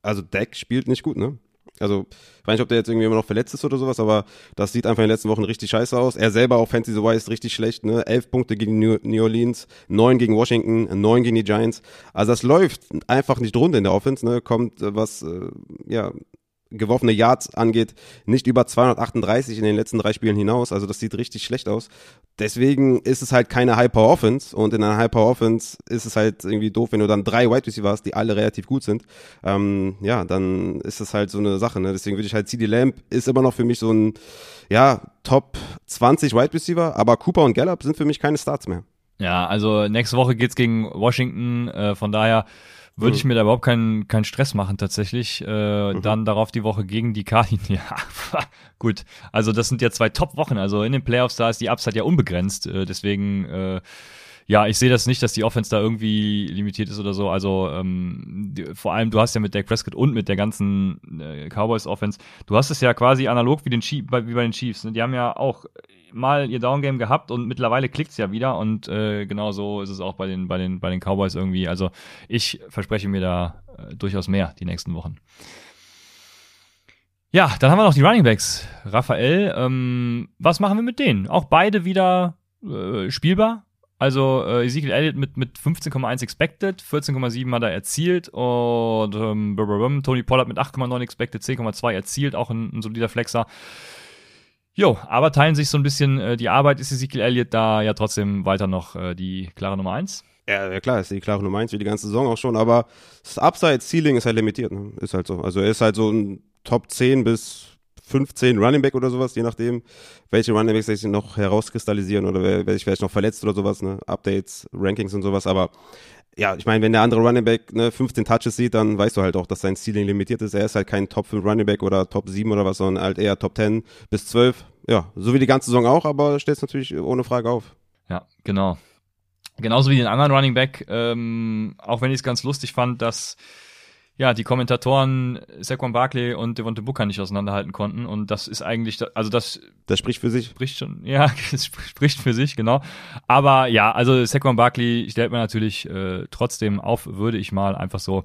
also Deck spielt nicht gut, ne? Also, ich weiß nicht, ob der jetzt irgendwie immer noch verletzt ist oder sowas, aber das sieht einfach in den letzten Wochen richtig scheiße aus. Er selber auch Fantasy-wise richtig schlecht, ne? Elf Punkte gegen New Orleans, neun gegen Washington, neun gegen die Giants. Also das läuft einfach nicht rund in der Offense, ne? Kommt äh, was, äh, ja, geworfene Yards angeht, nicht über 238 in den letzten drei Spielen hinaus. Also das sieht richtig schlecht aus. Deswegen ist es halt keine High-Power-Offense und in einer High-Power-Offense ist es halt irgendwie doof, wenn du dann drei Wide Receiver hast, die alle relativ gut sind. Ähm, ja, dann ist es halt so eine Sache. Ne? Deswegen würde ich halt CD Lamp ist immer noch für mich so ein ja Top 20 Wide Receiver, aber Cooper und Gallup sind für mich keine Starts mehr. Ja, also nächste Woche geht's gegen Washington. Äh, von daher würde ich mir da überhaupt keinen keinen Stress machen tatsächlich. Äh, mhm. Dann darauf die Woche gegen die Cardinals. Ja, gut. Also das sind ja zwei Top-Wochen. Also in den Playoffs da ist die Upside ja unbegrenzt. Äh, deswegen äh, ja, ich sehe das nicht, dass die Offense da irgendwie limitiert ist oder so. Also ähm, die, vor allem, du hast ja mit der Prescott und mit der ganzen äh, Cowboys Offense, du hast es ja quasi analog wie, den Chief, wie bei den Chiefs. Ne? Die haben ja auch mal ihr Downgame gehabt und mittlerweile klickt's ja wieder und äh, genau so ist es auch bei den bei den bei den Cowboys irgendwie. Also ich verspreche mir da äh, durchaus mehr die nächsten Wochen. Ja, dann haben wir noch die Running Backs. Raphael, ähm, was machen wir mit denen? Auch beide wieder äh, spielbar. Also äh, Ezekiel Elliott mit, mit 15,1 expected, 14,7 hat er erzielt und ähm, Tony Pollard mit 8,9 expected, 10,2 erzielt, auch ein, ein solider Flexer. Jo, aber teilen sich so ein bisschen äh, die Arbeit. Ist Ezekiel Elliott da ja trotzdem weiter noch äh, die klare Nummer 1? Ja, ja, klar, ist die klare Nummer 1 wie die ganze Saison auch schon, aber das Upside-Ceiling ist halt limitiert. Ne? Ist halt so. Also er ist halt so ein Top 10 bis 15 Running Back oder sowas, je nachdem, welche Running Backs sich noch herauskristallisieren oder wer sich vielleicht noch verletzt oder sowas, ne? Updates, Rankings und sowas, aber ja, ich meine, wenn der andere Running Back ne, 15 Touches sieht, dann weißt du halt auch, dass sein Ceiling limitiert ist. Er ist halt kein Top 5 Running Back oder Top 7 oder was, sondern halt eher Top 10 bis 12. Ja, so wie die ganze Saison auch, aber stellt es natürlich ohne Frage auf. Ja, genau. Genauso wie den anderen Running Back, ähm, auch wenn ich es ganz lustig fand, dass ja, die Kommentatoren Saquon Barkley und Devonte Booker nicht auseinanderhalten konnten und das ist eigentlich, also das das spricht für sich. Spricht schon, ja, es spricht für sich, genau. Aber ja, also Saquon Barkley stellt man natürlich äh, trotzdem auf, würde ich mal einfach so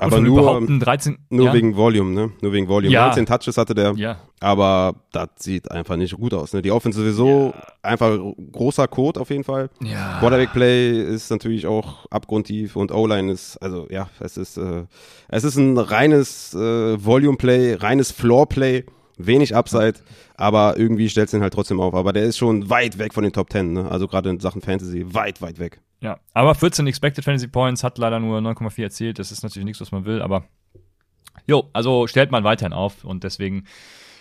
aber nur, 13, nur ja. wegen Volume, ne? Nur wegen Volume. Ja. 19 Touches hatte der. Ja. Aber das sieht einfach nicht gut aus. Ne? Die Offense sowieso ja. einfach großer Code auf jeden Fall. Ja. Quarterback Play ist natürlich auch abgrundtief und O-Line ist, also ja, es ist, äh, es ist ein reines äh, Volume Play, reines Floor Play, wenig Upside, aber irgendwie stellt es ihn halt trotzdem auf. Aber der ist schon weit weg von den Top 10, ne? Also gerade in Sachen Fantasy, weit, weit weg. Ja, aber 14 Expected Fantasy Points hat leider nur 9,4 erzielt. Das ist natürlich nichts, was man will, aber jo, also stellt man weiterhin auf und deswegen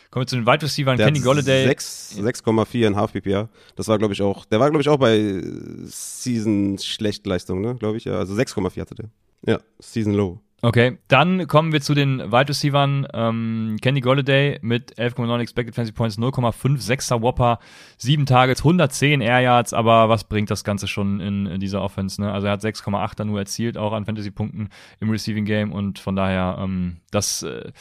kommen wir zu den Wide Receivers. Kenny Golladay. 6,4 in Half PPR. Das war, glaube ich, auch, der war, glaube ich, auch bei Season Schlechtleistung, ne, glaube ich. Ja. Also 6,4 hatte der. Ja, Season Low. Okay, dann kommen wir zu den Wide Receivers. Ähm, Kenny Golladay mit 11,9 Expected Fantasy Points, 0,56er Whopper, 7 Targets, 110 Air Yards, aber was bringt das Ganze schon in, in dieser Offense? Ne? Also er hat 6,8 dann nur erzielt, auch an Fantasy-Punkten im Receiving Game und von daher, ähm, das äh,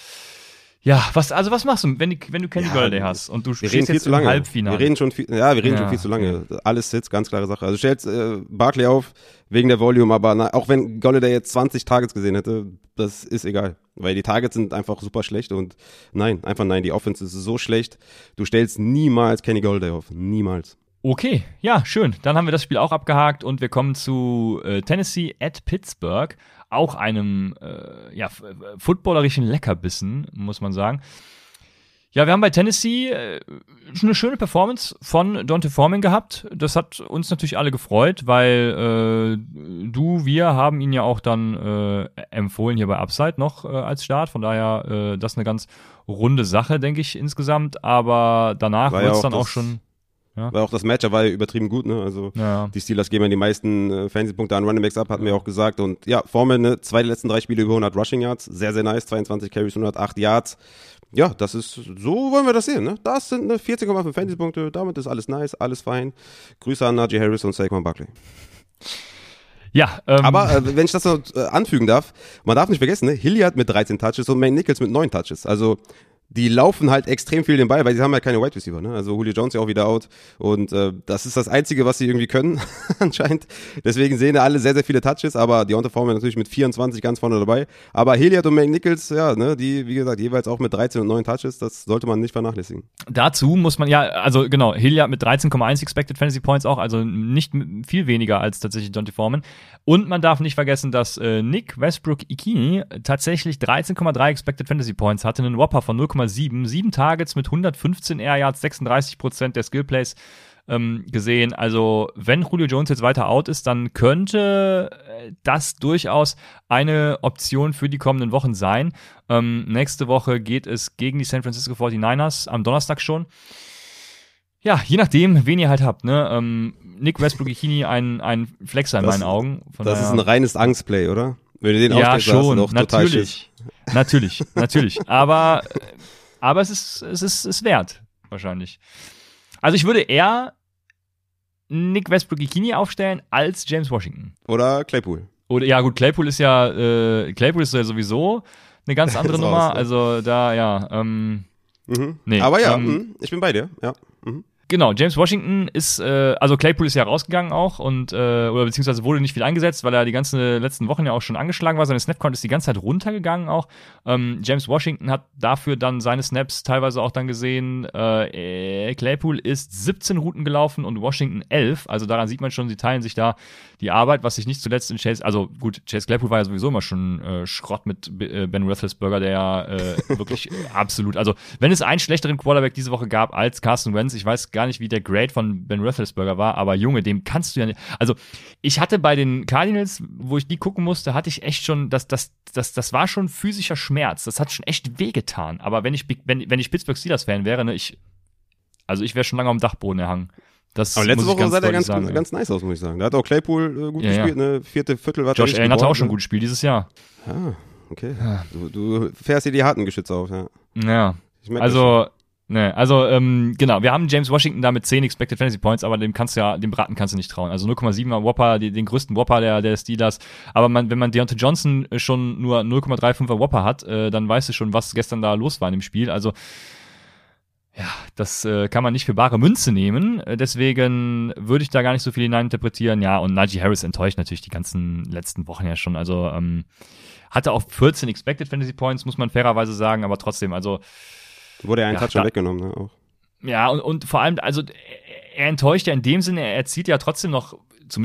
ja, was, also was machst du, wenn, die, wenn du Kenny ja, Golladay hast und du reden viel zu lange. Halbfinale? Wir reden schon viel, ja, wir reden ja. schon viel zu lange. Alles Sitz, ganz klare Sache. Also stellt äh, Barkley auf wegen der Volume, aber na, auch wenn Golladay jetzt 20 Targets gesehen hätte, das ist egal, weil die Targets sind einfach super schlecht und nein, einfach nein, die Offense ist so schlecht. Du stellst niemals Kenny Golladay auf, niemals. Okay, ja, schön. Dann haben wir das Spiel auch abgehakt und wir kommen zu äh, Tennessee at Pittsburgh auch einem äh, ja, footballerischen Leckerbissen, muss man sagen. Ja, wir haben bei Tennessee äh, eine schöne Performance von Dante Foreman gehabt. Das hat uns natürlich alle gefreut, weil äh, du, wir haben ihn ja auch dann äh, empfohlen hier bei Upside noch äh, als Start. Von daher, äh, das ist eine ganz runde Sache, denke ich insgesamt. Aber danach wird es dann auch schon ja. Weil auch das Matchup war ja übertrieben gut, ne? Also ja. die Steelers geben ja die meisten äh, Fantasy-Punkte an Running Backs ab, hatten wir auch gesagt. Und ja, Foreman, ne, zwei der letzten drei Spiele über 100 Rushing Yards, sehr, sehr nice, 22 Carries, 108 Yards. Ja, das ist, so wollen wir das sehen, ne? Das sind ne, 14,5 Fantasy-Punkte, damit ist alles nice, alles fein. Grüße an Najee Harris und Saquon Buckley. Ja, ähm, aber äh, wenn ich das noch äh, anfügen darf, man darf nicht vergessen, ne? Hilliard mit 13 Touches und May Nichols mit 9 Touches. Also die laufen halt extrem viel den Ball, weil sie haben ja keine Wide Receiver, ne? Also Julio Jones ja auch wieder out und äh, das ist das einzige, was sie irgendwie können anscheinend. Deswegen sehen alle sehr sehr viele Touches, aber Deontay Foreman natürlich mit 24 ganz vorne dabei. Aber Hilliard und Mike Nichols, ja, ne, die wie gesagt jeweils auch mit 13 und 9 Touches, das sollte man nicht vernachlässigen. Dazu muss man ja, also genau, Hilliard mit 13,1 expected Fantasy Points auch, also nicht viel weniger als tatsächlich Deontay Foreman. Und man darf nicht vergessen, dass äh, Nick Westbrook Ikini tatsächlich 13,3 expected Fantasy Points hatte, einen Whopper von 0, 0,7. Sieben Targets mit 115 Air Yards, 36 Prozent der Skillplays ähm, gesehen. Also, wenn Julio Jones jetzt weiter out ist, dann könnte äh, das durchaus eine Option für die kommenden Wochen sein. Ähm, nächste Woche geht es gegen die San Francisco 49ers, am Donnerstag schon. Ja, je nachdem, wen ihr halt habt, ne? Ähm, Nick Westbrook Ikini ein, ein Flexer in das, meinen Augen. Von das ist ein reines Angstplay, oder? Wenn du den ja, schon, natürlich. Natürlich, natürlich. Aber aber es ist, es ist, ist wert, wahrscheinlich. Also ich würde eher Nick Westbrook-Ikini aufstellen als James Washington. Oder Claypool. Oder ja gut, Claypool ist ja äh, Claypool ist ja sowieso eine ganz andere Nummer. Also da ja. Ähm, mhm. nee, Aber ja, ähm, mhm, ich bin bei dir. Ja. Mhm. Genau, James Washington ist, äh, also Claypool ist ja rausgegangen auch und, äh, oder beziehungsweise wurde nicht viel eingesetzt, weil er die ganzen letzten Wochen ja auch schon angeschlagen war. Seine Snap-Count ist die ganze Zeit runtergegangen auch. Ähm, James Washington hat dafür dann seine Snaps teilweise auch dann gesehen. Äh, Claypool ist 17 Routen gelaufen und Washington 11. Also daran sieht man schon, sie teilen sich da die Arbeit, was sich nicht zuletzt in Chase, also gut, Chase Claypool war ja sowieso immer schon äh, Schrott mit äh, Ben Roethlisberger, der ja äh, wirklich absolut, also wenn es einen schlechteren Quarterback diese Woche gab als Carson Wentz, ich weiß gar nicht, wie der Grade von Ben Roethlisberger war, aber Junge, dem kannst du ja nicht. Also ich hatte bei den Cardinals, wo ich die gucken musste, hatte ich echt schon, das, das, das, das war schon physischer Schmerz. Das hat schon echt wehgetan. Aber wenn ich, wenn, wenn ich Pittsburgh Steelers Fan wäre, ne, ich, also ich wäre schon lange am Dachboden erhangen. Das Aber letzte Woche sah der ganz, sagen, ganz nice aus, muss ich sagen. Da hat auch Claypool äh, gut ja, gespielt, ja. ne? Vierte Viertel war Josh Allen hatte auch schon ein gutes Spiel dieses Jahr. Ah, okay. Ja. Du, du fährst dir die harten Geschütze auf, ja. Ja. Also, Ne, also ähm, genau, wir haben James Washington da mit 10 Expected Fantasy Points, aber dem kannst du ja, dem Braten kannst du nicht trauen. Also 0,7er Whopper, die, den größten Whopper der, der Steelers. Aber man, wenn man Deontay Johnson schon nur 0,35er Whopper hat, äh, dann weißt du schon, was gestern da los war in dem Spiel. Also ja, das äh, kann man nicht für bare Münze nehmen. Äh, deswegen würde ich da gar nicht so viel hineininterpretieren. Ja, und Najee Harris enttäuscht natürlich die ganzen letzten Wochen ja schon. Also ähm, hatte auch 14 Expected Fantasy Points, muss man fairerweise sagen, aber trotzdem, also Wurde er einen ja, Touch schon weggenommen, ne? Auch. Ja, und, und vor allem, also er enttäuscht ja in dem Sinne, er zieht ja trotzdem noch,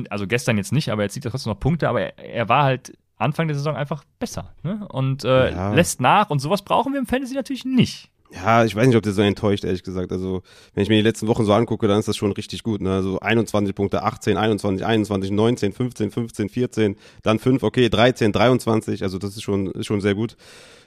also gestern jetzt nicht, aber er zieht ja trotzdem noch Punkte, aber er, er war halt Anfang der Saison einfach besser. Ne? Und äh, ja. lässt nach und sowas brauchen wir im Fantasy natürlich nicht. Ja, ich weiß nicht, ob der so enttäuscht, ehrlich gesagt. Also, wenn ich mir die letzten Wochen so angucke, dann ist das schon richtig gut. Ne? Also 21 Punkte, 18, 21, 21, 19, 15, 15, 14, dann 5, okay, 13, 23. Also das ist schon, ist schon sehr gut.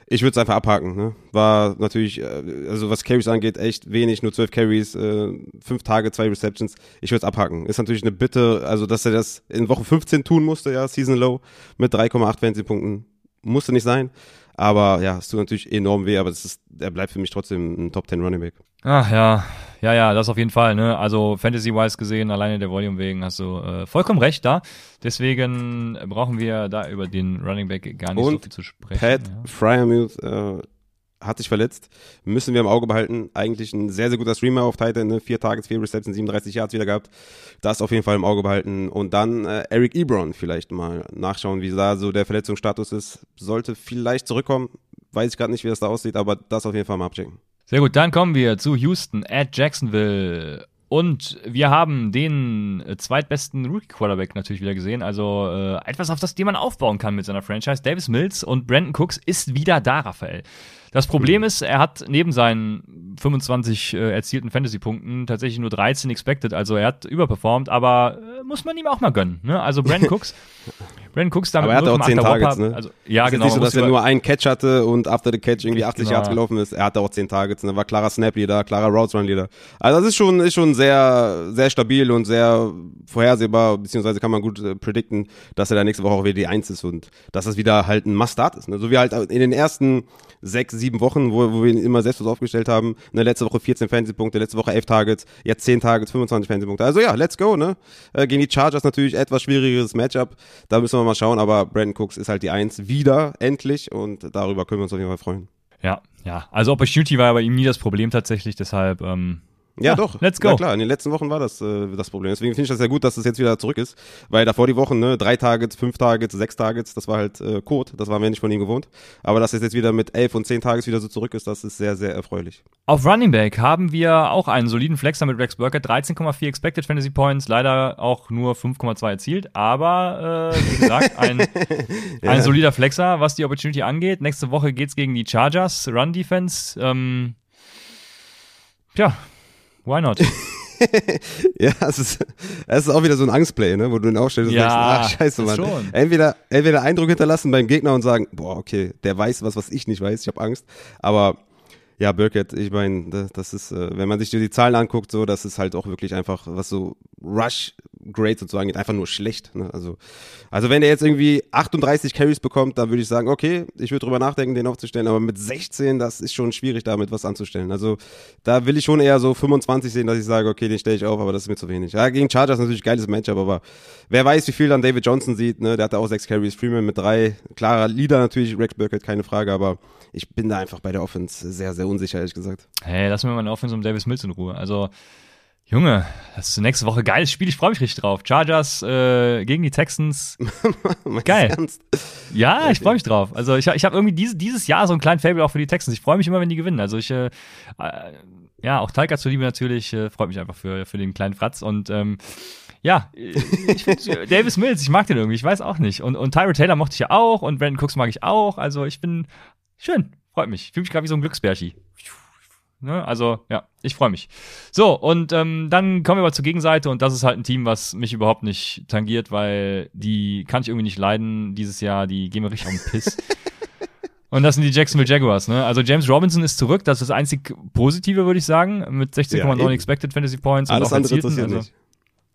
Ich würde es einfach abhaken. Ne? War natürlich, äh, also was Carries angeht, echt wenig, nur 12 Carries, äh, 5 Tage, 2 Receptions. Ich würde es abhaken. Ist natürlich eine Bitte, also dass er das in Woche 15 tun musste, ja, Season Low, mit 3,8 Fantasy-Punkten. musste nicht sein. Aber ja, es tut natürlich enorm weh, aber das ist, er bleibt für mich trotzdem ein Top 10 Running Back. Ach ja, ja, ja, das auf jeden Fall. Ne? Also Fantasy-wise gesehen, alleine der Volume wegen, hast du äh, vollkommen recht da. Deswegen brauchen wir da über den Running Back gar nicht Und so viel zu sprechen. Pat ja. Fryermuth äh, hat sich verletzt. Müssen wir im Auge behalten. Eigentlich ein sehr, sehr guter Streamer auf Titan. Ne? Vier Targets, vier Receptions, 37 Yards wieder gehabt. Das auf jeden Fall im Auge behalten. Und dann äh, Eric Ebron vielleicht mal nachschauen, wie da so der Verletzungsstatus ist. Sollte vielleicht zurückkommen. Weiß ich gerade nicht, wie das da aussieht, aber das auf jeden Fall mal abchecken. Sehr gut, dann kommen wir zu Houston at Jacksonville. Und wir haben den äh, zweitbesten Rookie-Quarterback natürlich wieder gesehen. Also äh, etwas, auf das dem man aufbauen kann mit seiner Franchise. Davis Mills und Brandon Cooks ist wieder da, Raphael. Das Problem ist, er hat neben seinen 25 äh, erzielten Fantasy-Punkten tatsächlich nur 13 expected. Also er hat überperformt, aber äh, muss man ihm auch mal gönnen. Ne? Also Brandon Cooks, Brandon Cooks damit Aber er hatte auch 10 Targets, ne? Also, ja, ist genau. Nicht so, dass er nur einen Catch hatte und after the catch irgendwie 80 Genau. Yards gelaufen ist. Er hatte auch 10 Targets, ne? War klarer Snap-Leader, klarer Routes-Run-Leader. Also das ist schon, ist schon sehr, sehr stabil und sehr vorhersehbar, beziehungsweise kann man gut äh, predikten, dass er da nächste Woche auch wieder die Eins ist und dass das wieder halt ein Must-Start ist. Ne? So wie halt in den ersten sechs, sieben Wochen, wo, wo wir ihn immer selbstlos aufgestellt haben. Ne? Letzte Woche 14 Fantasy-Punkte, letzte Woche 11 Targets, jetzt 10 Targets, 25 Fantasy-Punkte. Also ja, let's go, ne? Äh, gegen die Chargers natürlich etwas schwierigeres Matchup. Da müssen wir mal schauen, aber Brandon Cooks ist halt die Eins wieder, endlich und darüber können wir uns auf jeden Fall freuen. Ja, ja. Also Opportunity war bei ihm nie das Problem tatsächlich, deshalb ähm, Ja, Ja, doch. let's go. Ja, klar, in den letzten Wochen war das äh, das Problem. Deswegen finde ich das sehr gut, dass es jetzt wieder zurück ist. Weil davor die Wochen, ne, drei Targets, fünf Targets, sechs Targets, das war halt äh, Code. Das waren wir nicht von ihm gewohnt. Aber dass es jetzt wieder mit elf und zehn Targets wieder so zurück ist, das ist sehr, sehr erfreulich. Auf Running Back haben wir auch einen soliden Flexer mit Rex Burkett, 13,4 Expected Fantasy Points, leider auch nur 5,2 erzielt, aber äh, wie gesagt, ein, ein solider Flexer, was die Opportunity angeht. Nächste Woche geht's gegen die Chargers, Run Defense. Ähm, tja, why not? Ja, es ist, es ist auch wieder so ein Angstplay, ne, wo du ihn aufstellst und Ja, denkst, ach, scheiße, Mann. schon. Entweder, entweder Eindruck hinterlassen beim Gegner und sagen, boah, okay, der weiß was, was ich nicht weiß, ich habe Angst. Aber ja, Burkett, ich meine, das, das ist, äh, wenn man sich die Zahlen anguckt, so, das ist halt auch wirklich einfach, was so Rush Grades und so angeht, einfach nur schlecht. Ne? Also, also wenn der jetzt irgendwie 38 Carries bekommt, dann würde ich sagen, okay, ich würde drüber nachdenken, den aufzustellen, aber mit 16, das ist schon schwierig, damit was anzustellen. Also da will ich schon eher so 25 sehen, dass ich sage, okay, den stelle ich auf, aber das ist mir zu wenig. Ja, gegen Chargers natürlich geiles Matchup, aber wer weiß, wie viel dann David Johnson sieht, ne? Der hatte auch sechs Carries, Freeman mit drei, klarer Leader natürlich, Rex Burkett, keine Frage, aber ich bin da einfach bei der Offense sehr, sehr unsicher, ehrlich gesagt. Hey, lass mir mal eine Offense um Davis Mills in Ruhe. Also, Junge, das ist nächste Woche geiles Spiel, ich freue mich richtig drauf. Chargers äh, gegen die Texans. Geil. Ja, ich freue mich drauf. Also ich, ich habe irgendwie diese, dieses Jahr so einen kleinen Fable auch für die Texans. Ich freue mich immer, wenn die gewinnen. Also ich, äh, äh, ja, auch Talca zuliebe natürlich, äh, freut mich einfach für, für den kleinen Fratz. Und ähm, ja, äh, ich find, Davis Mills, ich mag den irgendwie, ich weiß auch nicht. Und, und Tyra Taylor mochte ich ja auch und Brandon Cooks mag ich auch. Also ich bin schön, freut mich. Ich fühle mich gerade wie so ein Glücksbärchi. Ne? Also, ja, ich freue mich. So, und ähm, dann kommen wir aber zur Gegenseite und das ist halt ein Team, was mich überhaupt nicht tangiert, weil die kann ich irgendwie nicht leiden dieses Jahr, die gehen mir richtig auf den Piss. Und das sind die Jacksonville Jaguars, ne? Also James Robinson ist zurück, das ist das einzig Positive, würde ich sagen, mit 16,9 Ja. Expected Fantasy Points Alles und auch andere interessiert also, nicht.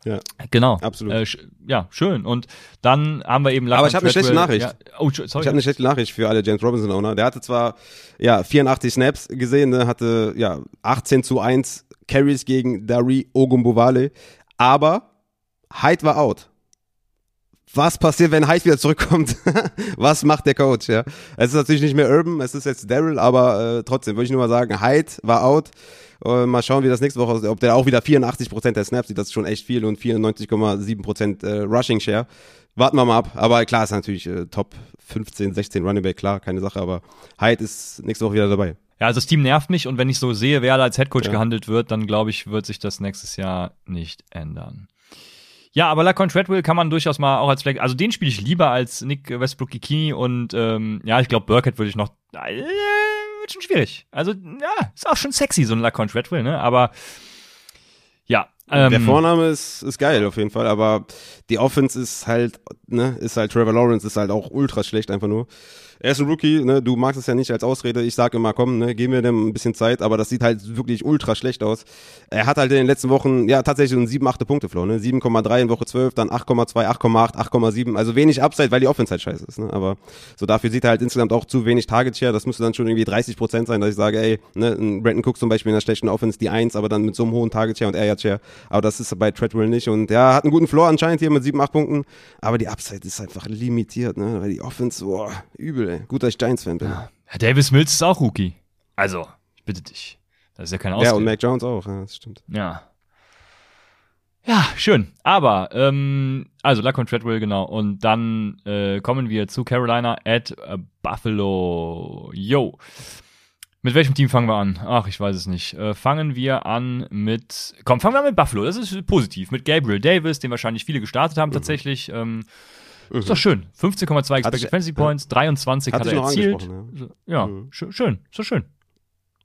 Ja. Genau. Absolut. Äh, sch ja, schön. Und dann haben wir eben Aber Lacan ich hab eine schlechte Nachricht. Ja, oh, sorry. Ich habe eine schlechte Nachricht für alle James Robinson Owner. Der hatte zwar ja 84 Snaps gesehen, ne, hatte ja 18 zu 1 Carries gegen Dari Ogumbowale, aber Hyde war out. Was passiert, wenn Hyde wieder zurückkommt? Was macht der Coach? Ja, es ist natürlich nicht mehr Urban, es ist jetzt Daryl, aber äh, trotzdem würde ich nur mal sagen, Hyde war out. Äh, mal schauen, wie das nächste Woche. Ob der auch wieder 84% der Snaps sieht, das ist schon echt viel und 94,7% äh, Rushing Share. Warten wir mal ab. Aber klar ist natürlich äh, Top 15, 16 Running Back, klar, keine Sache. Aber Hyde ist nächste Woche wieder dabei. Ja, also das Team nervt mich und wenn ich so sehe, wer da als Headcoach Ja. gehandelt wird, dann glaube ich, wird sich das nächstes Jahr nicht ändern. Ja, aber Lacon Treadwell kann man durchaus mal auch als Flex, also den spiele ich lieber als Nick Westbrook Kikini und ähm, ja, ich glaube Burkett würde ich noch, äh, wird schon schwierig. Also ja, ist auch schon sexy so ein Lacon Treadwell, ne? Aber ja, Ähm, der Vorname ist, ist geil auf jeden Fall, aber die Offense ist halt, ne, ist halt Trevor Lawrence, ist halt auch ultra schlecht einfach nur er ist ein Rookie, ne, du magst es ja nicht als Ausrede. Ich sage immer, komm, ne, gib mir dem ein bisschen Zeit, aber das sieht halt wirklich ultra schlecht aus. Er hat halt in den letzten Wochen, ja, tatsächlich so einen 7, 8 Punkte Flow, ne, 7,3 in Woche 12, dann 8,2, 8,8, 8,7, also wenig Upside, weil die Offense halt scheiße ist, ne, aber so dafür sieht er halt insgesamt auch zu wenig Target Share, das müsste dann schon irgendwie 30 Prozent sein, dass ich sage, ey, ne, Brandon Cook zum Beispiel in der schlechten Offense die 1, aber dann mit so einem hohen Target Share und Area Share, aber das ist bei Treadwell nicht. Und ja, hat einen guten Floor anscheinend hier mit 7, 8 Punkten, aber die Upside ist einfach limitiert, ne, weil die Offense, boah, übel, ey. Gut, dass ich Giants Fan bin. Ja. Davis Mills ist auch Rookie. Also, ich bitte dich. Das ist ja kein Ausrede. Ja, und Mac Jones auch, ja, das stimmt. Ja. Ja, schön. Aber, ähm, also Lacon Treadwell, genau. Und dann äh, kommen wir zu Carolina at äh, Buffalo. Yo. Mit welchem Team fangen wir an? Ach, ich weiß es nicht. Äh, fangen wir an mit. Komm, fangen wir an mit Buffalo. Das ist positiv. Mit Gabriel Davis, den wahrscheinlich viele gestartet haben, mhm. tatsächlich. Ähm, Mhm. Ist doch schön. 15,2 Expected Fantasy Points, 23 hat, hat er erzielt. Ja, ja mhm. schön. Ist doch schön.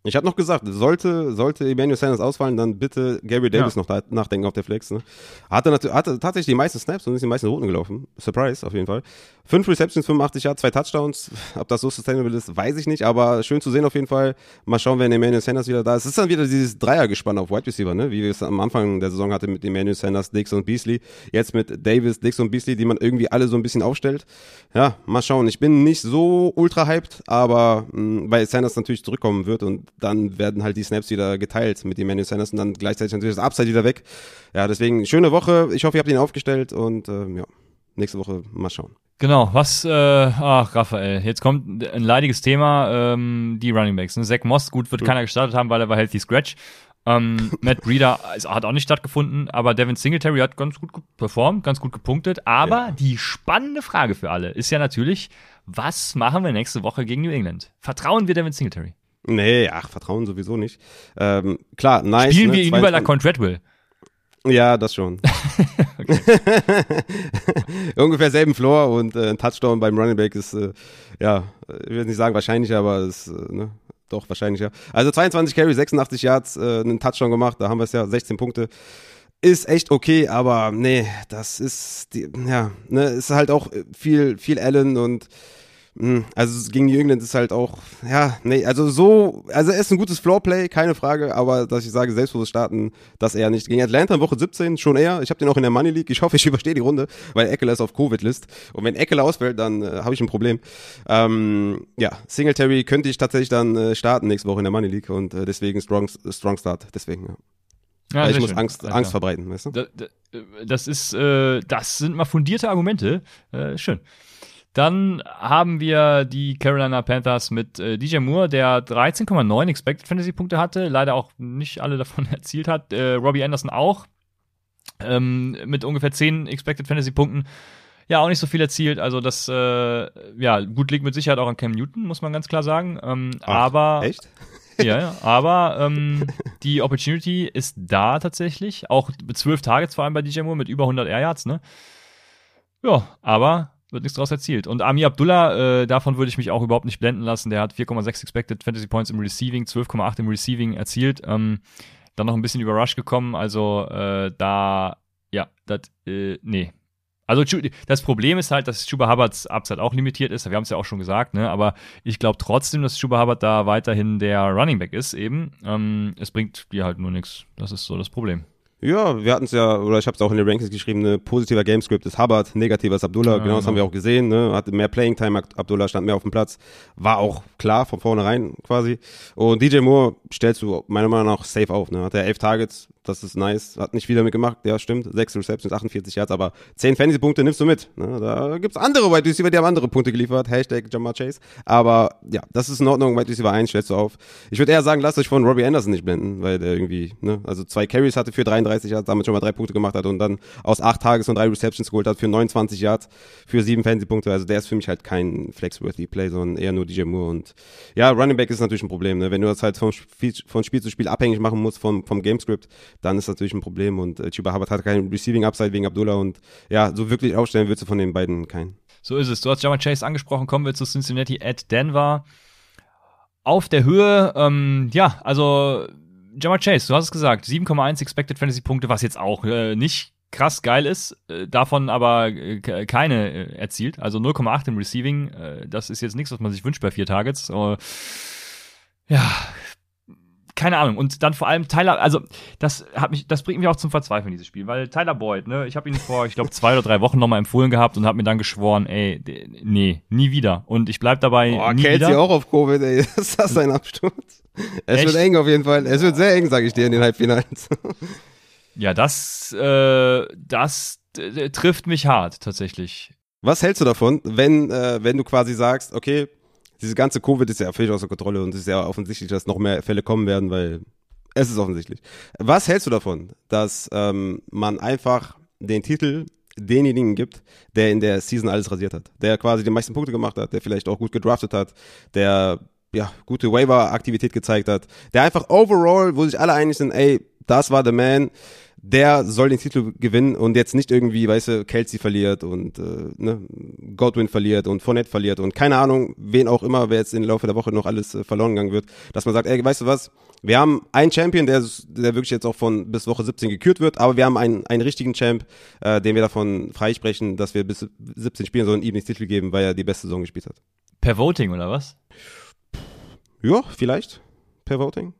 Ich hatte noch gesagt, sollte, sollte Emmanuel Sanders ausfallen, dann bitte Gary Davis ja. noch da, nachdenken auf der Flex. Ne? Hatte, hatte tatsächlich die meisten Snaps und ist die meisten Routen gelaufen. Surprise, auf jeden Fall. Fünf Receptions, 85 Yards, zwei Touchdowns. Ob das so sustainable ist, weiß ich nicht, aber schön zu sehen auf jeden Fall. Mal schauen, wenn Emmanuel Sanders wieder da ist. Es ist dann wieder dieses Dreiergespann auf Wide Receiver, ne? wie wir es am Anfang der Saison hatten mit Emmanuel Sanders, Dix und Beasley. Jetzt mit Davis, Dix und Beasley, die man irgendwie alle so ein bisschen aufstellt. Ja, mal schauen. Ich bin nicht so ultra hyped, aber mh, mm, weil Sanders natürlich zurückkommen wird und dann werden halt die Snaps wieder geteilt mit Emmanuel Sanders und dann gleichzeitig natürlich das Upside wieder weg. Ja, deswegen schöne Woche. Ich hoffe, ihr habt ihn aufgestellt und äh, ja, nächste Woche mal schauen. Genau, was, äh, ach, Raphael, jetzt kommt ein leidiges Thema, ähm, die Running Backs. Ne? Zach Moss, gut, wird mhm. keiner gestartet haben, weil er war Healthy Scratch. Ähm, Matt Breeder hat auch nicht stattgefunden, aber Devin Singletary hat ganz gut performt, ganz gut gepunktet. Aber ja. die spannende Frage für alle ist ja natürlich, was machen wir nächste Woche gegen New England? Vertrauen wir Devin Singletary? Nee, ach, Vertrauen sowieso nicht. Ähm, klar, nice. Spielen ne, wir ihn über Lacon Treadwell? Ja, das schon. Ungefähr selben Floor und äh, ein Touchdown beim Running Back ist, äh, ja, ich will nicht sagen wahrscheinlicher, aber ist, äh, ne, doch wahrscheinlicher. Also 22 Carry, 86 Yards, äh, einen Touchdown gemacht, da haben wir es ja, 16 Punkte. Ist echt okay, aber nee, das ist, die, ja, ne, ist halt auch viel, viel Allen und also gegen New England ist halt auch, ja, nee, also so, also er ist ein gutes Floorplay, keine Frage, aber dass ich sage, selbstbewusst starten, das eher nicht. Gegen Atlanta in Woche 17 schon eher. Ich habe den auch in der Money League. Ich hoffe, ich überstehe die Runde, weil Eckler ist auf Covid-List. Und wenn Eckler ausfällt, dann äh, habe ich ein Problem. Ähm, ja, Singletary könnte ich tatsächlich dann äh, starten nächste Woche in der Money League und äh, deswegen strong, strong Start. Deswegen, ja. Ja, ich muss schön. Angst, Angst verbreiten, weißt du? Das, das ist, äh, das sind mal fundierte Argumente. Äh, schön. Dann haben wir die Carolina Panthers mit äh, DJ Moore, der 13,9 Expected Fantasy Punkte hatte, leider auch nicht alle davon erzielt hat. Äh, Robbie Anderson auch ähm, mit ungefähr 10 Expected Fantasy Punkten. Ja, auch nicht so viel erzielt. Also das, äh, ja, gut liegt mit Sicherheit auch an Cam Newton, muss man ganz klar sagen. Ähm, Ach, aber echt? ja, ja, aber ähm, die Opportunity ist da tatsächlich. Auch mit 12 Targets vor allem bei DJ Moore mit über 100 Air Yards, ne? Ja, aber wird nichts daraus erzielt. Und Ami Abdullah, äh, davon würde ich mich auch überhaupt nicht blenden lassen. Der hat 4,6 Expected Fantasy Points im Receiving, 12,8 im Receiving erzielt. Ähm, dann noch ein bisschen über Rush gekommen. Also äh, da, ja, das, äh, nee. Also das Problem ist halt, dass Chuba Hubbards Upside auch limitiert ist. Wir haben es ja auch schon gesagt, ne? Aber ich glaube trotzdem, dass Chuba Hubbard da weiterhin der Running Back ist eben. Ähm, es bringt dir halt nur nichts. Das ist so das Problem. Ja, wir hatten es ja, oder ich habe es auch in den Rankings geschrieben, ne, positiver Gamescript ist Hubbard, negativer ist Abdullah, ja, genau, das haben wir auch gesehen, ne, hatte mehr Playing Time, Abdullah stand mehr auf dem Platz, war auch klar von vornherein quasi. Und DJ Moore stellst du meiner Meinung nach safe auf, ne, hat er elf Targets, das ist nice. Hat nicht wieder mitgemacht, ja, stimmt. Sechs Receptions, 48 Yards, aber zehn Fantasy-Punkte nimmst du mit. Ne? Da gibt's andere Wide Receiver, die haben andere Punkte geliefert. Hashtag Jamar Chase. Aber ja, das ist in Ordnung. Wide Receiver 1 stellst du auf. Ich würde eher sagen, lasst euch von Robbie Anderson nicht blenden, weil der irgendwie, ne, also zwei Carries hatte für 33 Yards, damit schon mal drei Punkte gemacht hat und dann aus acht Tages und drei Receptions geholt hat für 29 Yards, für sieben Fantasy-Punkte. Also der ist für mich halt kein Flexworthy Play, sondern eher nur DJ Moore. Und ja, Running Back ist natürlich ein Problem, ne? Wenn du das halt von Spiel zu Spiel abhängig machen musst vom, vom Gamescript, dann ist natürlich ein Problem und äh, Chuba Hubbard hat keinen Receiving Upside wegen Abdullah und ja, so wirklich aufstellen willst du von den beiden keinen. So ist es. Du hast Jamar Chase angesprochen. Kommen wir zu Cincinnati at Denver. Auf der Höhe, ähm, ja, also Jammer Chase, du hast es gesagt, 7,1 Expected Fantasy Punkte, was jetzt auch äh, nicht krass geil ist, äh, davon aber äh, keine äh, erzielt. Also 0,8 im Receiving, äh, das ist jetzt nichts, was man sich wünscht bei vier Targets. Äh, ja, keine Ahnung. Und dann vor allem Tyler, also das hat mich, das bringt mich auch zum Verzweifeln, dieses Spiel, weil Tyler Boyd, ne, ich habe ihn vor, ich glaube, zwei oder drei Wochen nochmal empfohlen gehabt und habe mir dann geschworen, ey, nee, nie wieder. Und ich bleib dabei. Boah, nie Kelsey wieder. auch auf Covid, ey. Ist das ein Absturz? Es Echt? wird eng auf jeden Fall. Es wird sehr eng, sag ich dir, in den Halbfinals. Ja, das, äh, das äh, trifft mich hart, tatsächlich. Was hältst du davon, wenn, äh, wenn du quasi sagst, okay, diese ganze Covid ist ja völlig außer Kontrolle und es ist ja offensichtlich, dass noch mehr Fälle kommen werden, weil es ist offensichtlich. Was hältst du davon, dass ähm, man einfach den Titel denjenigen gibt, der in der Season alles rasiert hat, der quasi die meisten Punkte gemacht hat, der vielleicht auch gut gedraftet hat, der ja gute Waiver-Aktivität gezeigt hat, der einfach overall, wo sich alle einig sind, ey, das war der Man, der soll den Titel gewinnen und jetzt nicht irgendwie, weißt du, Kelsey verliert und äh, ne, Godwin verliert und Fournette verliert und keine Ahnung, wen auch immer, wer jetzt im Laufe der Woche noch alles äh, verloren gegangen wird, dass man sagt, ey, weißt du was, wir haben einen Champion, der, der wirklich jetzt auch von bis Woche 17 gekürt wird, aber wir haben einen, einen richtigen Champ, äh, den wir davon freisprechen, dass wir bis 17 spielen sollen, ihm den Titel geben, weil er die beste Saison gespielt hat. Per Voting oder was? Ja, vielleicht. Per Voting.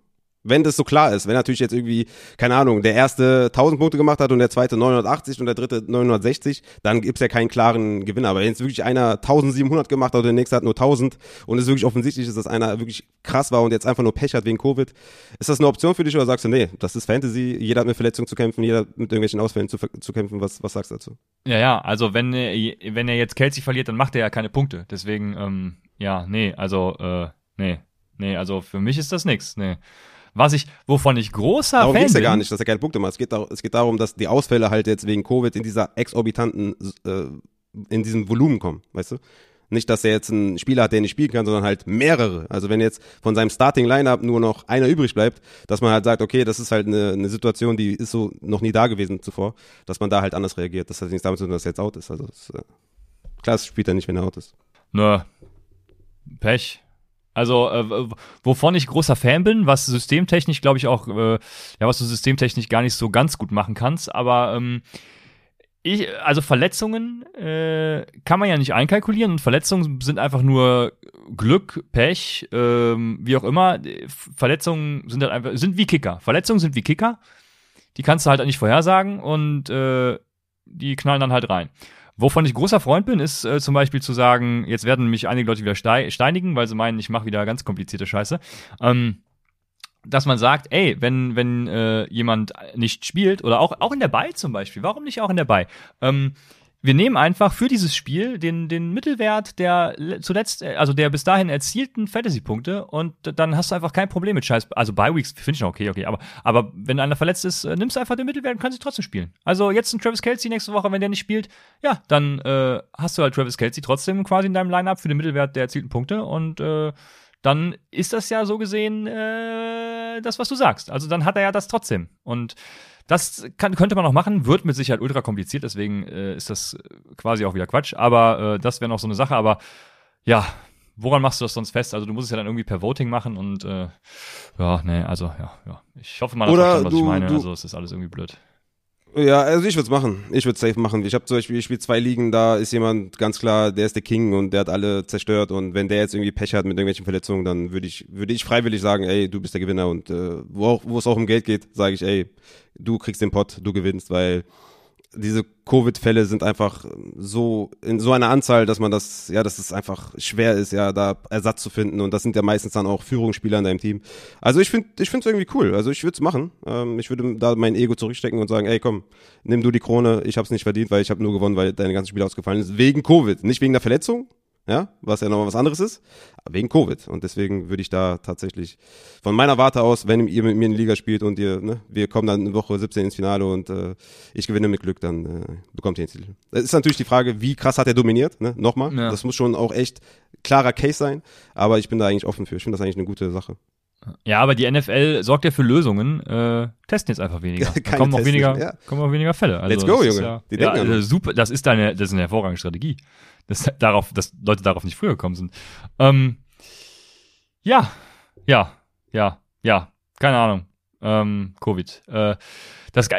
Wenn das so klar ist, wenn natürlich jetzt irgendwie, keine Ahnung, der erste 1000 Punkte gemacht hat und der zweite 980 und der dritte 960, dann gibt's ja keinen klaren Gewinner. Aber wenn jetzt wirklich einer 1700 gemacht hat und der nächste hat nur 1000 und es wirklich offensichtlich ist, dass einer wirklich krass war und jetzt einfach nur Pech hat wegen Covid, ist das eine Option für dich oder sagst du, nee, das ist Fantasy, jeder hat mit Verletzungen zu kämpfen, jeder mit irgendwelchen Ausfällen zu, zu kämpfen, was, was sagst du dazu? Ja, ja, also wenn, wenn er jetzt Kelsey verliert, dann macht er ja keine Punkte. Deswegen, ähm, ja, nee, also, äh, nee, nee, also für mich ist das nix, nee. Was ich, wovon ich großer Darum Fan geht's ja gar nicht, dass er keine Punkte macht. Es geht, dar es geht darum, dass die Ausfälle halt jetzt wegen Covid in dieser exorbitanten, äh, in diesem Volumen kommen, weißt du? Nicht, dass er jetzt einen Spieler hat, der nicht spielen kann, sondern halt mehrere. Also wenn jetzt von seinem Starting Lineup nur noch einer übrig bleibt, dass man halt sagt, okay, das ist halt eine, eine Situation, die ist so noch nie da gewesen zuvor, dass man da halt anders reagiert. Das hat nichts damit zu tun, dass er jetzt out ist. Also das, äh, klar, das spielt er nicht, wenn er out ist. Nö. Pech. Also, äh, wovon ich großer Fan bin, was systemtechnisch, glaube ich, auch, äh, ja, was du systemtechnisch gar nicht so ganz gut machen kannst, aber ähm, ich, also Verletzungen äh, kann man ja nicht einkalkulieren und Verletzungen sind einfach nur Glück, Pech, ähm, wie auch immer. Verletzungen sind halt einfach, sind wie Kicker. Verletzungen sind wie Kicker. Die kannst du halt nicht vorhersagen und äh, die knallen dann halt rein. Wovon ich großer Freund bin, ist äh, zum Beispiel zu sagen, jetzt werden mich einige Leute wieder stei steinigen, weil sie meinen, ich mache wieder ganz komplizierte Scheiße. Ähm, dass man sagt, ey, wenn, wenn äh, jemand nicht spielt, oder auch, auch in der Bay zum Beispiel, warum nicht auch in der Bay? Ähm, wir nehmen einfach für dieses Spiel den, den Mittelwert der le- zuletzt, äh, also der bis dahin erzielten Fantasy-Punkte und dann hast du einfach kein Problem mit Scheiß. Also bei Weeks finde ich noch okay, okay, aber, aber wenn einer verletzt ist, äh, nimmst du einfach den Mittelwert und kannst ihn trotzdem spielen. Also jetzt ein Travis Kelsey nächste Woche, wenn der nicht spielt, ja, dann äh, hast du halt Travis Kelsey trotzdem quasi in deinem Lineup für den Mittelwert der erzielten Punkte und äh, dann ist das ja so gesehen äh, das, was du sagst. Also dann hat er ja das trotzdem. Und das kann, könnte man auch machen, wird mit Sicherheit ultra kompliziert, deswegen äh, ist das quasi auch wieder Quatsch. Aber äh, das wäre noch so eine Sache. Aber ja, woran machst du das sonst fest? Also du musst es ja dann irgendwie per Voting machen und äh, ja, nee, also ja, ja. Ich hoffe mal, Oder verstanden, was du- ich meine. du- also es ist alles irgendwie blöd. Ja, also ich würde es machen. Ich würde safe machen. Ich habe zum Beispiel, ich spiele zwei Ligen, da ist jemand ganz klar, der ist der King und der hat alle zerstört und wenn der jetzt irgendwie Pech hat mit irgendwelchen Verletzungen, dann würde ich, würde ich freiwillig sagen, ey, du bist der Gewinner und äh, wo, auch, wo es auch um Geld geht, sage ich, ey, du kriegst den Pot, du gewinnst, weil diese Covid-Fälle sind einfach so in so einer Anzahl, dass man das, ja, dass es einfach schwer ist, ja, da Ersatz zu finden. Und das sind ja meistens dann auch Führungsspieler in deinem Team. Also ich finde, ich finde es irgendwie cool. Also ich würde es machen. Ähm, ich würde da mein Ego zurückstecken und sagen, ey, komm, nimm du die Krone. Ich habe es nicht verdient, weil ich habe nur gewonnen, weil deine ganzen Spiele ausgefallen ist wegen Covid, nicht wegen der Verletzung. Ja, was ja nochmal was anderes ist, wegen Covid. Und deswegen würde ich da tatsächlich von meiner Warte aus, wenn ihr mit mir in die Liga spielt und ihr, ne, wir kommen dann in Woche 17 ins Finale und äh, ich gewinne mit Glück, dann äh, bekommt ihr den Titel. Es ist natürlich die Frage, wie krass hat er dominiert, ne? Nochmal. Ja. Das muss schon auch echt klarer Case sein, aber ich bin da eigentlich offen für. Ich finde das eigentlich eine gute Sache. Ja, aber die NFL sorgt ja für Lösungen. Äh, testen jetzt einfach weniger. Da kommen auch weniger, ja. kommen auch weniger Fälle. Also Let's go, Junge. Ja, Die ja, uns. super. Das ist deine, das ist eine hervorragende Strategie. Das, darauf, dass Leute darauf nicht früher gekommen sind. Ähm, ja, ja, ja, ja. Keine Ahnung. Ähm, Covid. Äh, das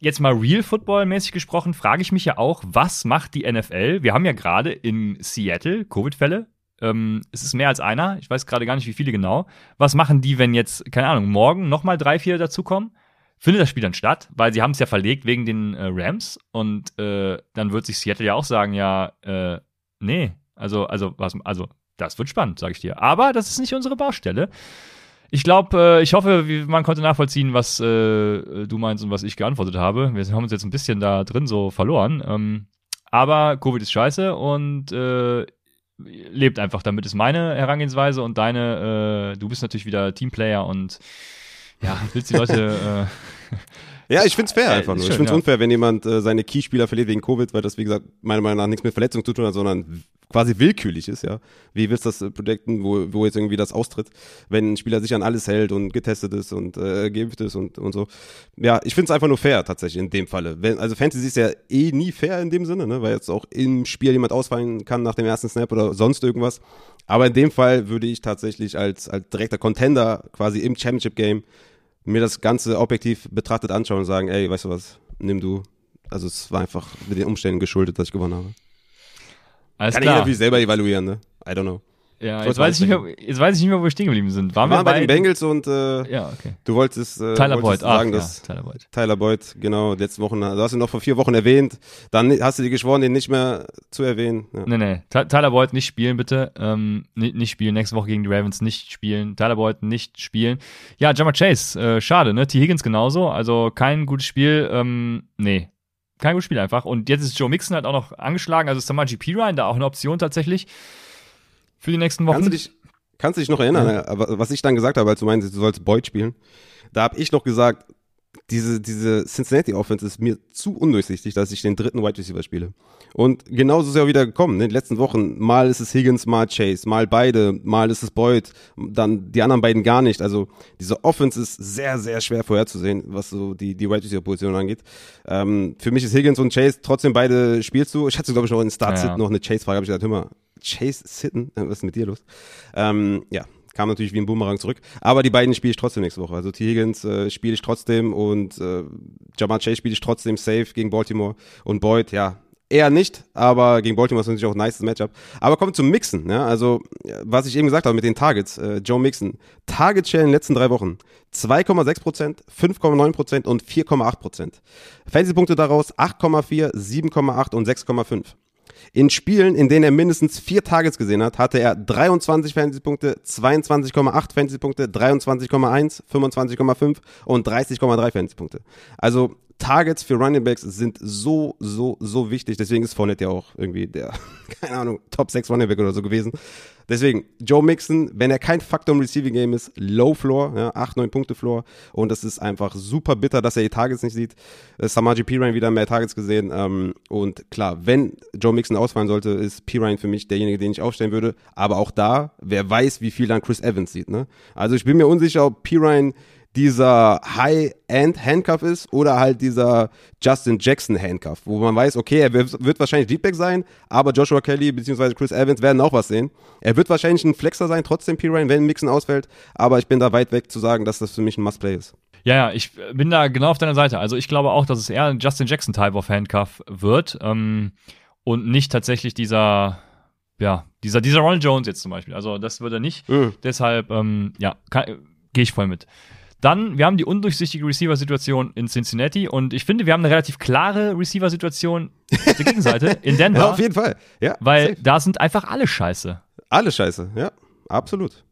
jetzt mal Real Football mäßig gesprochen, frage ich mich ja auch, was macht die NFL? Wir haben ja gerade in Seattle Covid-Fälle. Ähm, es ist mehr als einer. Ich weiß gerade gar nicht, wie viele genau. Was machen die, wenn jetzt, keine Ahnung, morgen nochmal drei, vier dazukommen? Findet das Spiel dann statt? Weil sie haben es ja verlegt wegen den äh, Rams und äh, dann wird sich Seattle ja auch sagen, ja, äh, nee, also, also, was, also, das wird spannend, sage ich dir. Aber das ist nicht unsere Baustelle. Ich glaube, äh, ich hoffe, man konnte nachvollziehen, was äh, du meinst und was ich geantwortet habe. Wir haben uns jetzt ein bisschen da drin so verloren. Ähm, aber Covid ist scheiße und äh, lebt einfach damit, ist meine Herangehensweise und deine, äh, du bist natürlich wieder Teamplayer und ja, willst die Leute. äh, ja, ich find's fair äh, einfach nur. Schön, ich find's ja. unfair, wenn jemand äh, seine Keyspieler verliert wegen Covid, weil das, wie gesagt, meiner Meinung nach nichts mit Verletzung zu tun hat, sondern quasi willkürlich ist, ja. Wie willst du das äh, predikten, wo, wo jetzt irgendwie das austritt, wenn ein Spieler sich an alles hält und getestet ist und äh, geimpft ist und, und so. Ja, ich find's einfach nur fair, tatsächlich, in dem Falle. Wenn, also Fantasy ist ja eh nie fair in dem Sinne, ne, weil jetzt auch im Spiel jemand ausfallen kann nach dem ersten Snap oder sonst irgendwas. Aber in dem Fall würde ich tatsächlich als, als direkter Contender quasi im Championship-Game mir das Ganze objektiv betrachtet anschauen und sagen, ey, weißt du was, nimm du. Also es war einfach mit den Umständen geschuldet, dass ich gewonnen habe. Alles Kann klar. ich natürlich selber evaluieren, ne? I don't know. Ja, jetzt weiß, ich nicht mehr, jetzt weiß ich nicht mehr, wo wir stehen geblieben sind. Waren wir, wir waren bei, den Bengals und äh, ja, okay. du wolltest, äh, Tyler wolltest Boyd. sagen, Ach, dass ja, Tyler Boyd. Tyler Boyd, genau, letzte Woche, du hast ihn noch vor vier Wochen erwähnt, dann hast du dir geschworen, den nicht mehr zu erwähnen. Ja. Nee, nee, Tyler Boyd nicht spielen, bitte. Ähm, nicht, nicht spielen, nächste Woche gegen die Ravens nicht spielen. Tyler Boyd nicht spielen. Ja, Jammer Chase, äh, schade, ne? T. Higgins genauso, also kein gutes Spiel, ähm, nee. Kein gutes Spiel einfach. Und jetzt ist Joe Mixon halt auch noch angeschlagen, also Samaji Pirine, da auch eine Option tatsächlich für die nächsten Wochen. Kannst du dich, Kannst du dich noch erinnern, ja. was ich dann gesagt habe, als du meinst, du sollst Boyd spielen? Da habe ich noch gesagt, diese, diese Cincinnati Offense ist mir zu undurchsichtig, dass ich den dritten Wide Receiver spiele. Und genauso ist er wieder gekommen. Ne? In den letzten Wochen, mal ist es Higgins, mal Chase, mal beide, mal ist es Boyd, dann die anderen beiden gar nicht. Also diese Offense ist sehr, sehr schwer vorherzusehen, was so die, die Wide Receiver Position angeht. Ähm, für mich ist Higgins und Chase trotzdem beide spielst du. Ich hatte, glaube ich, noch in Start ja, ja. noch eine Chase-Frage, habe ich gesagt, hör mal, Chase Sitten, was ist mit dir los? Ähm, ja, kam natürlich wie ein Boomerang zurück. Aber die beiden spiele ich trotzdem nächste Woche. Also T. Higgins äh, spiele ich trotzdem und äh, Jamal Chase spiele ich trotzdem safe gegen Baltimore. Und Boyd, ja, eher nicht, aber gegen Baltimore ist natürlich auch ein nice Matchup. Aber kommen zum Mixen. Ja? Also, was ich eben gesagt habe mit den Targets. Äh, Joe Mixon. Target Share in den letzten drei Wochen. 2,6%, 5,9% und 4,8%. Fantasy-Punkte daraus 8,4, 7,8 und 6,5. In Spielen, in denen er mindestens vier Targets gesehen hat, hatte er 23 Fantasy-Punkte, 22,8 Fantasy-Punkte, 23,1, 25,5 und 30,3 Fantasy-Punkte. Also Targets für Running Backs sind so, so, so wichtig. Deswegen ist Fournette ja auch irgendwie der, keine Ahnung, Top 6 Running Back oder so gewesen. Deswegen, Joe Mixon, wenn er kein Faktor im Receiving Game ist, Low Floor, ja, 8, 9 Punkte Floor. Und das ist einfach super bitter, dass er die Targets nicht sieht. Äh, Samaji Pirine wieder mehr Targets gesehen. Ähm, und klar, wenn Joe Mixon ausfallen sollte, ist Pirine für mich derjenige, den ich aufstellen würde. Aber auch da, wer weiß, wie viel dann Chris Evans sieht. Ne? Also ich bin mir unsicher, ob Pirine dieser High-End-Handcuff ist oder halt dieser Justin Jackson-Handcuff, wo man weiß, okay, er wird wahrscheinlich Deepback sein, aber Joshua Kelly bzw. Chris Evans werden auch was sehen. Er wird wahrscheinlich ein Flexer sein, trotzdem Pirine, wenn Mixon ausfällt, aber ich bin da weit weg zu sagen, dass das für mich ein Must-Play ist. Ja, ja, ich bin da genau auf deiner Seite. Also ich glaube auch, dass es eher ein Justin Jackson-Type of Handcuff wird ähm, und nicht tatsächlich dieser ja, dieser, dieser Ron Jones jetzt zum Beispiel. Also das wird er nicht. Mhm. Deshalb, ähm, ja, gehe ich voll mit. Dann, wir haben die undurchsichtige Receiver-Situation in Cincinnati und ich finde, wir haben eine relativ klare Receiver-Situation auf der Gegenseite in Denver. Ja, auf jeden Fall. Ja, weil safe. da sind einfach alle scheiße. Alle scheiße, ja, absolut.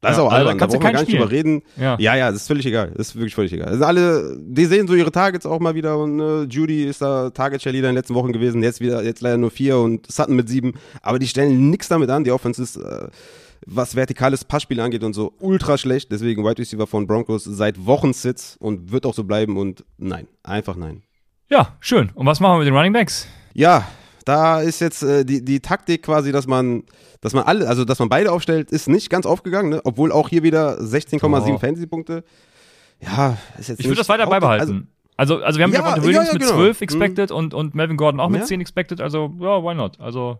Das ja, ist auch albern, also, da brauchen wir gar nicht drüber reden. Ja. ja, ja, das ist völlig egal. Das ist wirklich völlig egal. Also alle, die sehen so ihre Targets auch mal wieder und äh, Judy ist da Target-Cheerleader in den letzten Wochen gewesen, jetzt wieder, jetzt leider nur vier und Sutton mit sieben. Aber die stellen nichts damit an. Die Offense ist äh, was vertikales Passspiel angeht und so ultra schlecht. Deswegen Wide Receiver von Broncos seit Wochen Sitz und wird auch so bleiben und nein, einfach nein. Ja, schön. Und was machen wir mit den Running Backs? Ja, da ist jetzt äh, die, die Taktik quasi, dass man, dass man alle, also dass man beide aufstellt, ist nicht ganz aufgegangen, ne? obwohl auch hier wieder 16,7 oh. Fantasy-Punkte. Ja, ist jetzt. Ich würde das weiter beibehalten. Also, also, also wir haben ja, Williams ja, ja, mit genau. 12 expected mhm. und, und Melvin Gordon auch mit 10 expected, also ja, why not? Also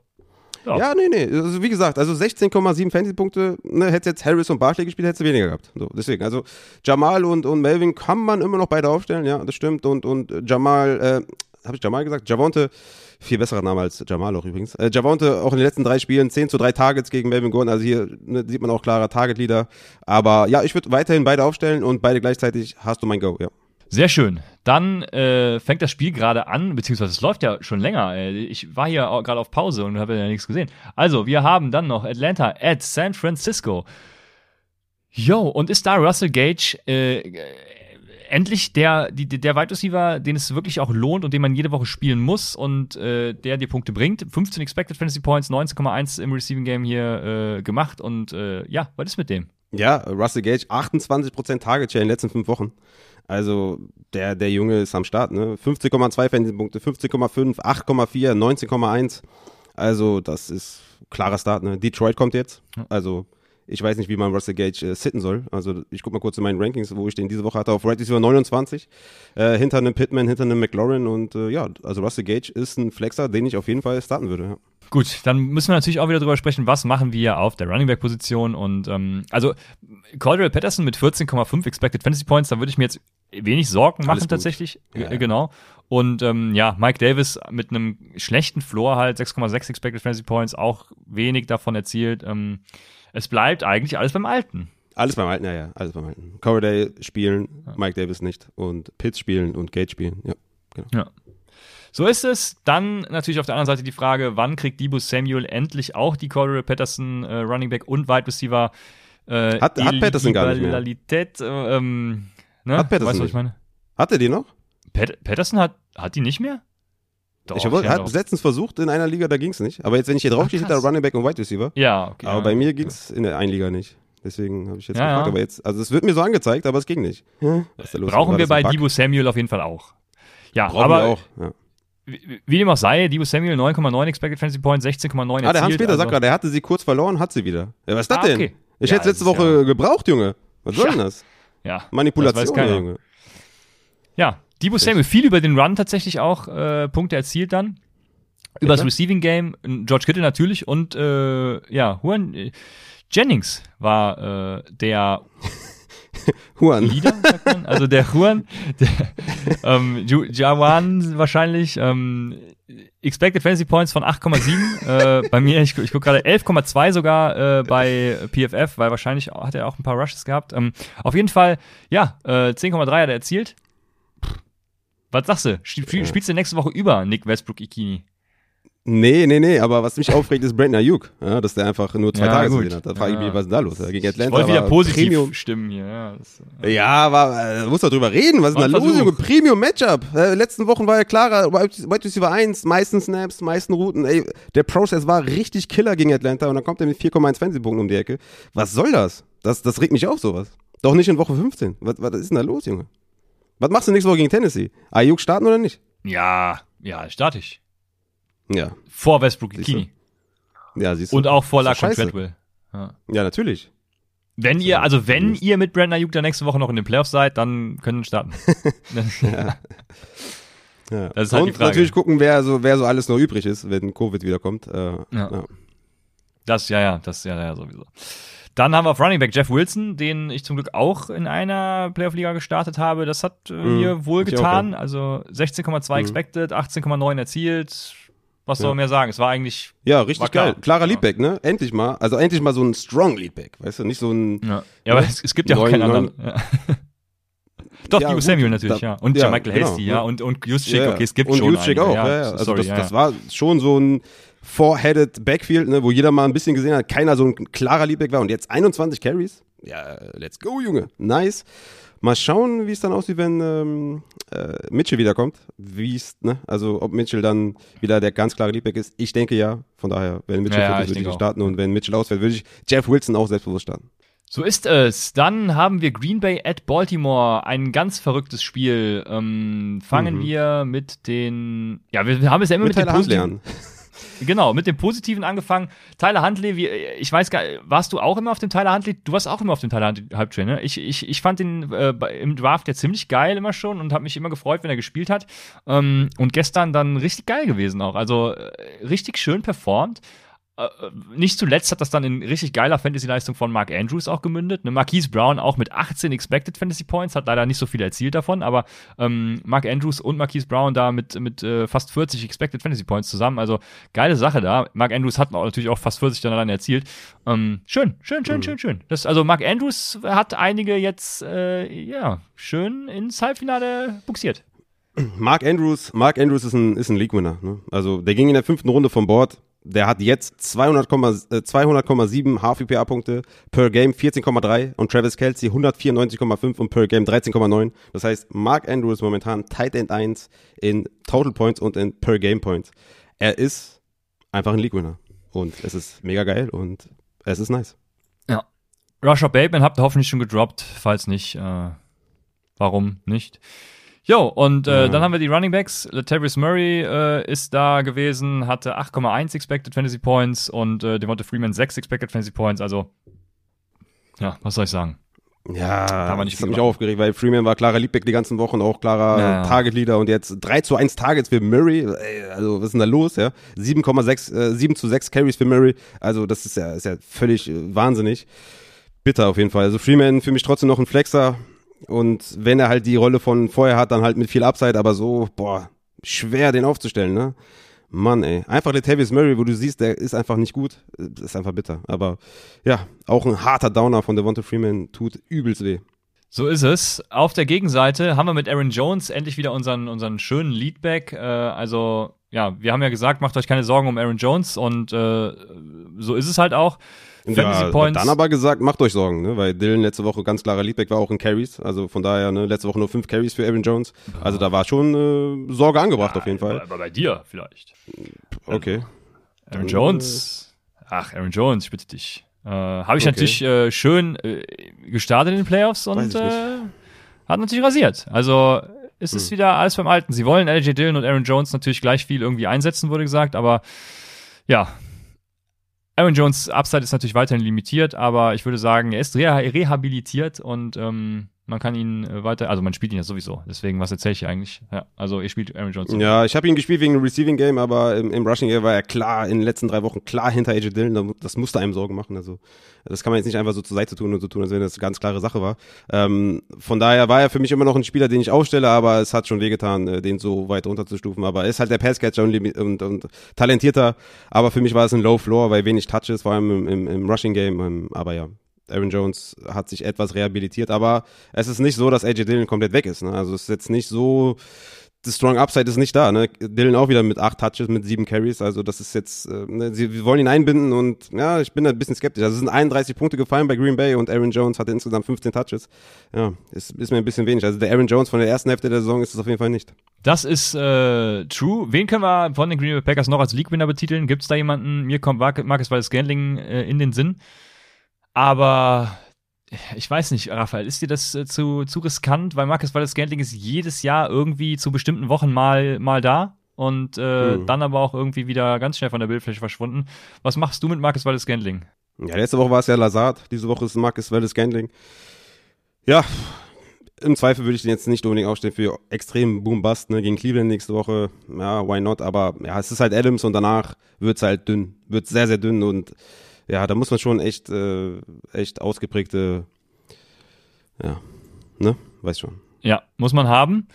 Ja, ja nee, nee. Also wie gesagt, also 16,7 Fantasy-Punkte, ne, hätte jetzt Harris und Barkley gespielt, hätte weniger gehabt. So, deswegen, also Jamal und, und Melvin kann man immer noch beide aufstellen, ja, das stimmt. Und, und Jamal, äh, habe ich Jamal gesagt? Javonte, viel besserer Name als Jamal auch übrigens. Äh, Javonte auch in den letzten drei Spielen 10 zu 3 Targets gegen Melvin Gordon, also hier ne, sieht man auch klarer Target-Leader. Aber ja, ich würde weiterhin beide aufstellen und beide gleichzeitig hast du mein Go, ja. Sehr schön. Dann äh, fängt das Spiel gerade an, beziehungsweise es läuft ja schon länger. Ich war hier gerade auf Pause und habe ja nichts gesehen. Also, wir haben dann noch Atlanta at San Francisco. Yo, und ist da Russell Gage äh, endlich der, die, der Wide Receiver, den es wirklich auch lohnt und den man jede Woche spielen muss und äh, der dir Punkte bringt? 15 Expected Fantasy Points, 19,1 im Receiving Game hier äh, gemacht und äh, ja, was ist mit dem? Ja, Russell Gage, 28% Target Share in den letzten fünf Wochen. Also der, der Junge ist am Start, ne? 15,2 Fantasy-Punkte, 15,5, 8,4, 19,1. Also das ist klarer Start, ne? Detroit kommt jetzt. Also ich weiß nicht, wie man Russell Gage äh, sitten soll. Also ich gucke mal kurz in meinen Rankings, wo ich den diese Woche hatte. Auf Right Receiver 29, äh, hinter einem Pittman, hinter einem McLaurin. Und äh, ja, also Russell Gage ist ein Flexer, den ich auf jeden Fall starten würde. Ja. Gut, dann müssen wir natürlich auch wieder drüber sprechen, was machen wir auf der Running Back Position und ähm, also Cordell Patterson mit 14,5 Expected Fantasy Points, da würde ich mir jetzt wenig Sorgen machen tatsächlich, ja, ja. genau. Und ähm, ja, Mike Davis mit einem schlechten Floor halt 6,6 Expected Fantasy Points, auch wenig davon erzielt. Ähm, es bleibt eigentlich alles beim Alten. Alles beim Alten, ja, ja, alles beim Alten. Corday spielen, ja. Mike Davis nicht und Pitts spielen und Gage spielen, ja, genau. Ja. So ist es. Dann natürlich auf der anderen Seite die Frage, wann kriegt Debo Samuel endlich auch die Cordero Patterson äh, Running Back und Wide Receiver äh, hat, hat Patterson gar nicht mehr. Äh, ähm, ne? Hat Patterson weißt, was ich meine? Hat er die noch? Pat Patterson hat, hat die nicht mehr? Doch, ich habe ja, letztens versucht in einer Liga, da ging es nicht. Aber jetzt, wenn ich hier drauf gehe, steht da Running Back und Wide Receiver. Ja, okay. Aber ja, bei mir ging es in der einen Liga nicht. Deswegen habe ich jetzt ja, gefragt. Ja. Aber jetzt, also es wird mir so angezeigt, aber es ging nicht. Was ist da los? Brauchen wir bei Debo Samuel auf jeden Fall auch. Ja, Brauchen aber wir auch. Ja. Wie, wie dem auch sei, Debo Samuel 9,9 Expected Fantasy Points, 16,9 Ah, der Hans-Peter also, sagt gerade, er hatte sie kurz verloren, hat sie wieder. Ja, was ist das ah, denn? Okay. Ich hätte es letzte Woche gebraucht, Junge. Was soll denn das? Ja. Manipulation, das Junge. Ja, Debo Samuel viel über den Run tatsächlich auch äh, Punkte erzielt dann. Über das Receiving Game, George Kittle natürlich und äh, ja, Juan äh, Jennings war äh, der Juan. Leader, sagt man. Also der Juan, der, ähm, Jawan wahrscheinlich, ähm, Expected Fantasy Points von 8,7. äh, bei mir, ich, ich gucke gerade 11,2 sogar äh, bei PFF, weil wahrscheinlich hat er auch ein paar Rushes gehabt. Ähm, auf jeden Fall, ja, äh, 10,3 hat er erzielt. Was sagst du? Spielst du nächste Woche über Nick Westbrook Ikini? Nee, nee, nee, aber was mich aufregt, ist Brandon Ayuk, ja, dass der einfach nur zwei ja, Tage gesehen hat. Da frage ich mich, was ist da los? Gegen Atlanta ich wollte wieder positiv Premium. stimmen hier. Ja, das, ja. ja aber äh, muss doch drüber reden. Was ist denn da los, Junge? Premium Matchup. Äh, letzten Wochen war ja klarer, White Receiver 1, meisten Snaps, meisten Routen. Ey, der Prozess war richtig Killer gegen Atlanta und dann kommt er mit 4,1 Fantasy-Punkten um die Ecke. Was soll das? Das, das regt mich auf, sowas. Doch nicht in Woche 15. Was, was ist denn da los, Junge? Was machst du nächste Woche gegen Tennessee? Ayuk starten oder nicht? Ja, ja, starte ich. Ja. Vor Westbrook Kini. Ja, siehst du. Und auch vor Laquan Treadwell. Ja. ja, natürlich. Wenn ihr, also wenn ihr mit Brandon Ayuk der nächste Woche noch in den Playoffs seid, dann können wir starten. ja. ja. Das ist halt Und die Frage. natürlich gucken, wer so, wer so alles noch übrig ist, wenn Covid wiederkommt. Äh, ja. ja. Das, ja, ja, das, ja, ja, sowieso. Dann haben wir auf Running Back Jeff Wilson, den ich zum Glück auch in einer Playoff-Liga gestartet habe. Das hat äh, mm, mir wohl getan. Also 16,2 mm. expected, 18,9 erzielt, was soll man mehr sagen? Es war eigentlich. Ja, richtig geil. Klarer Leadback, ne? Endlich mal. Also endlich mal so ein strong Leadback, weißt du? Nicht so ein. Ja, ja aber es, es, gibt ja auch keinen anderen. Ja. Doch, ja, Samuel natürlich, da, ja. Und ja, Michael genau, Hasty, ja. Und, und Juszczyk, ja, okay, es gibt und schon. Und Juszczyk auch, ja, ja. Also Sorry, das, das war schon so ein four-headed Backfield, ne, wo jeder mal ein bisschen gesehen hat, keiner so ein klarer Leadback war. Und jetzt 21 Carries. Ja, let's go, Junge. Nice. Mal schauen, wie es dann aussieht, wenn ähm, äh, Mitchell wiederkommt. Wie es, ne? Also ob Mitchell dann wieder der ganz klare Liebback ist. Ich denke ja. Von daher, wenn Mitchell ja, ja, würde ich starten und wenn Mitchell ausfällt, würde ich Jeff Wilson auch selbstbewusst starten. So ist es. Dann haben wir Green Bay at Baltimore. Ein ganz verrücktes Spiel. Ähm, fangen mhm. wir mit den. Ja, wir haben es ja immer mit, mit den positiven. Genau, mit dem Positiven angefangen. Tyler Huntley, wie, ich weiß gar warst du auch immer auf dem Tyler Huntley? Du warst auch immer auf dem Tyler Huntley Halbtrain, ne? Ich, ich, ich fand den äh, im Draft ja ziemlich geil immer schon und habe mich immer gefreut, wenn er gespielt hat. Ähm, und gestern dann richtig geil gewesen auch. Also äh, richtig schön performt. Äh, nicht zuletzt hat das dann in richtig geiler Fantasy-Leistung von Mark Andrews auch gemündet. Ne, Marquise Brown auch mit 18 Expected Fantasy Points, hat leider nicht so viel erzielt davon, aber ähm, Mark Andrews und Marquise Brown da mit, mit äh, fast 40 Expected Fantasy Points zusammen. Also geile Sache da. Mark Andrews hat natürlich auch fast 40 dann alleine erzielt. Ähm, schön, schön, schön, mhm. schön, schön. Das, also Mark Andrews hat einige jetzt äh, ja schön ins Halbfinale buxiert. Mark Andrews, Mark Andrews ist ein, ist ein League-Winner. Ne? Also der ging in der fünften Runde vom Board der hat jetzt 200,7 äh, 200, HVPA-Punkte, per Game 14,3 und Travis Kelsey 194,5 und per Game 13,9. Das heißt, Mark Andrews momentan Tight End 1 in Total Points und in per Game Points. Er ist einfach ein League-Winner. Und es ist mega geil und es ist nice. Ja. Russia Bateman habt ihr hoffentlich schon gedroppt. Falls nicht, äh, warum nicht? Jo, und äh, ja. dann haben wir die Running Backs. Latavius Murray äh, ist da gewesen, hatte 8,1 Expected Fantasy Points und äh, Devonta Freeman 6 Expected Fantasy Points. Also, ja, was soll ich sagen? Ja, man nicht das hat mich auch aufgeregt, weil Freeman war klarer Leadback die ganzen Wochen, auch klarer ja. Target-Leader und jetzt 3 zu 1 Targets für Murray. Also, was ist denn da los, ja? 7,6, äh, 7 zu 6 Carries für Murray. Also, das ist ja, ist ja völlig äh, wahnsinnig. Bitter auf jeden Fall. Also, Freeman für mich trotzdem noch ein Flexer. Und wenn er halt die Rolle von vorher hat, dann halt mit viel Upside, aber so, boah, schwer den aufzustellen, ne? Mann, ey. Einfach Latavius Murray, wo du siehst, der ist einfach nicht gut. Das ist einfach bitter. Aber ja, auch ein harter Downer von Devonta Freeman tut übelst weh. So ist es. Auf der Gegenseite haben wir mit Aaron Jones endlich wieder unseren, unseren schönen Leadback. Äh, also, ja, wir haben ja gesagt, macht euch keine Sorgen um Aaron Jones und äh, so ist es halt auch. Fantasy ja, Points. Dann aber gesagt, macht euch Sorgen, ne? weil Dylan letzte Woche ganz klarer Leadback war auch in Carries. Also von daher, ne, letzte Woche nur fünf Carries für Aaron Jones. Also da war schon äh, Sorge angebracht ja, auf jeden Fall. Aber bei dir vielleicht. Okay. Aaron dann, Jones. Ach, Aaron Jones, ich bitte dich. Äh, Habe ich okay. natürlich äh, schön äh, gestartet in den Playoffs und äh, hat natürlich rasiert. Also ist es hm. wieder alles beim Alten. Sie wollen LJ Dillon und Aaron Jones natürlich gleich viel irgendwie einsetzen, wurde gesagt, aber ja, Aaron Jones Upside ist natürlich weiterhin limitiert, aber ich würde sagen, er ist rehabilitiert und ähm, man kann ihn äh, weiter, also man spielt ihn ja sowieso. Deswegen, was erzähle ich eigentlich? Ja, also ihr spielt Aaron Jones. Ja, ich habe ihn gespielt wegen Receiving Game, aber im, im Rushing Game war er klar in den letzten drei Wochen klar hinter AJ Dillon. Das musste einem Sorgen machen. Also das kann man jetzt nicht einfach so zur Seite tun und so tun, als wenn das eine ganz klare Sache war. Ähm, von daher war er für mich immer noch ein Spieler, den ich aufstelle, aber es hat schon wehgetan, äh, den so weit runterzustufen. Aber er ist halt der Passcatcher und, und, und talentierter. Aber für mich war es ein Low Floor, weil wenig Touches, vor allem im, im, im Rushing Game. Ähm, aber ja, Aaron Jones hat sich etwas rehabilitiert, aber es ist nicht so, dass AJ Dillon komplett weg ist. Ne? Also es ist jetzt nicht so, das Strong Upside ist nicht da. Ne? Dillon auch wieder mit acht Touches, mit sieben Carries. Also das ist jetzt, äh, ne? sie wollen ihn einbinden und ja, ich bin da ein bisschen skeptisch. Also es sind 31 Punkte gefallen bei Green Bay und Aaron Jones hatte insgesamt 15 Touches. Ja, ist, ist mir ein bisschen wenig. Also der Aaron Jones von der ersten Hälfte der Saison ist es auf jeden Fall nicht. Das ist äh, true. Wen können wir von den Green Bay Packers noch als League-Winner betiteln? Gibt es da jemanden? Mir kommt Marcus Valdes Scandling äh, in den Sinn. Aber ich weiß nicht, Raphael, ist dir das äh, zu, zu riskant? Weil Marcus Wallace Scantling ist jedes Jahr irgendwie zu bestimmten Wochen mal, mal da und äh, mhm. dann aber auch irgendwie wieder ganz schnell von der Bildfläche verschwunden. Was machst du mit Marcus Wallace Scantling? Ja, letzte Woche war es ja Lazard, diese Woche ist Marcus Wallace Scantling. Ja, im Zweifel würde ich den jetzt nicht unbedingt aufstellen für extrem Boom-Bust, ne, gegen Cleveland nächste Woche. Ja, why not? Aber ja, es ist halt Adams und danach wird es halt dünn. Wird sehr, sehr dünn und ja, da muss man schon echt, äh, echt ausgeprägte, ja, ne, weiß schon. Ja, muss man haben.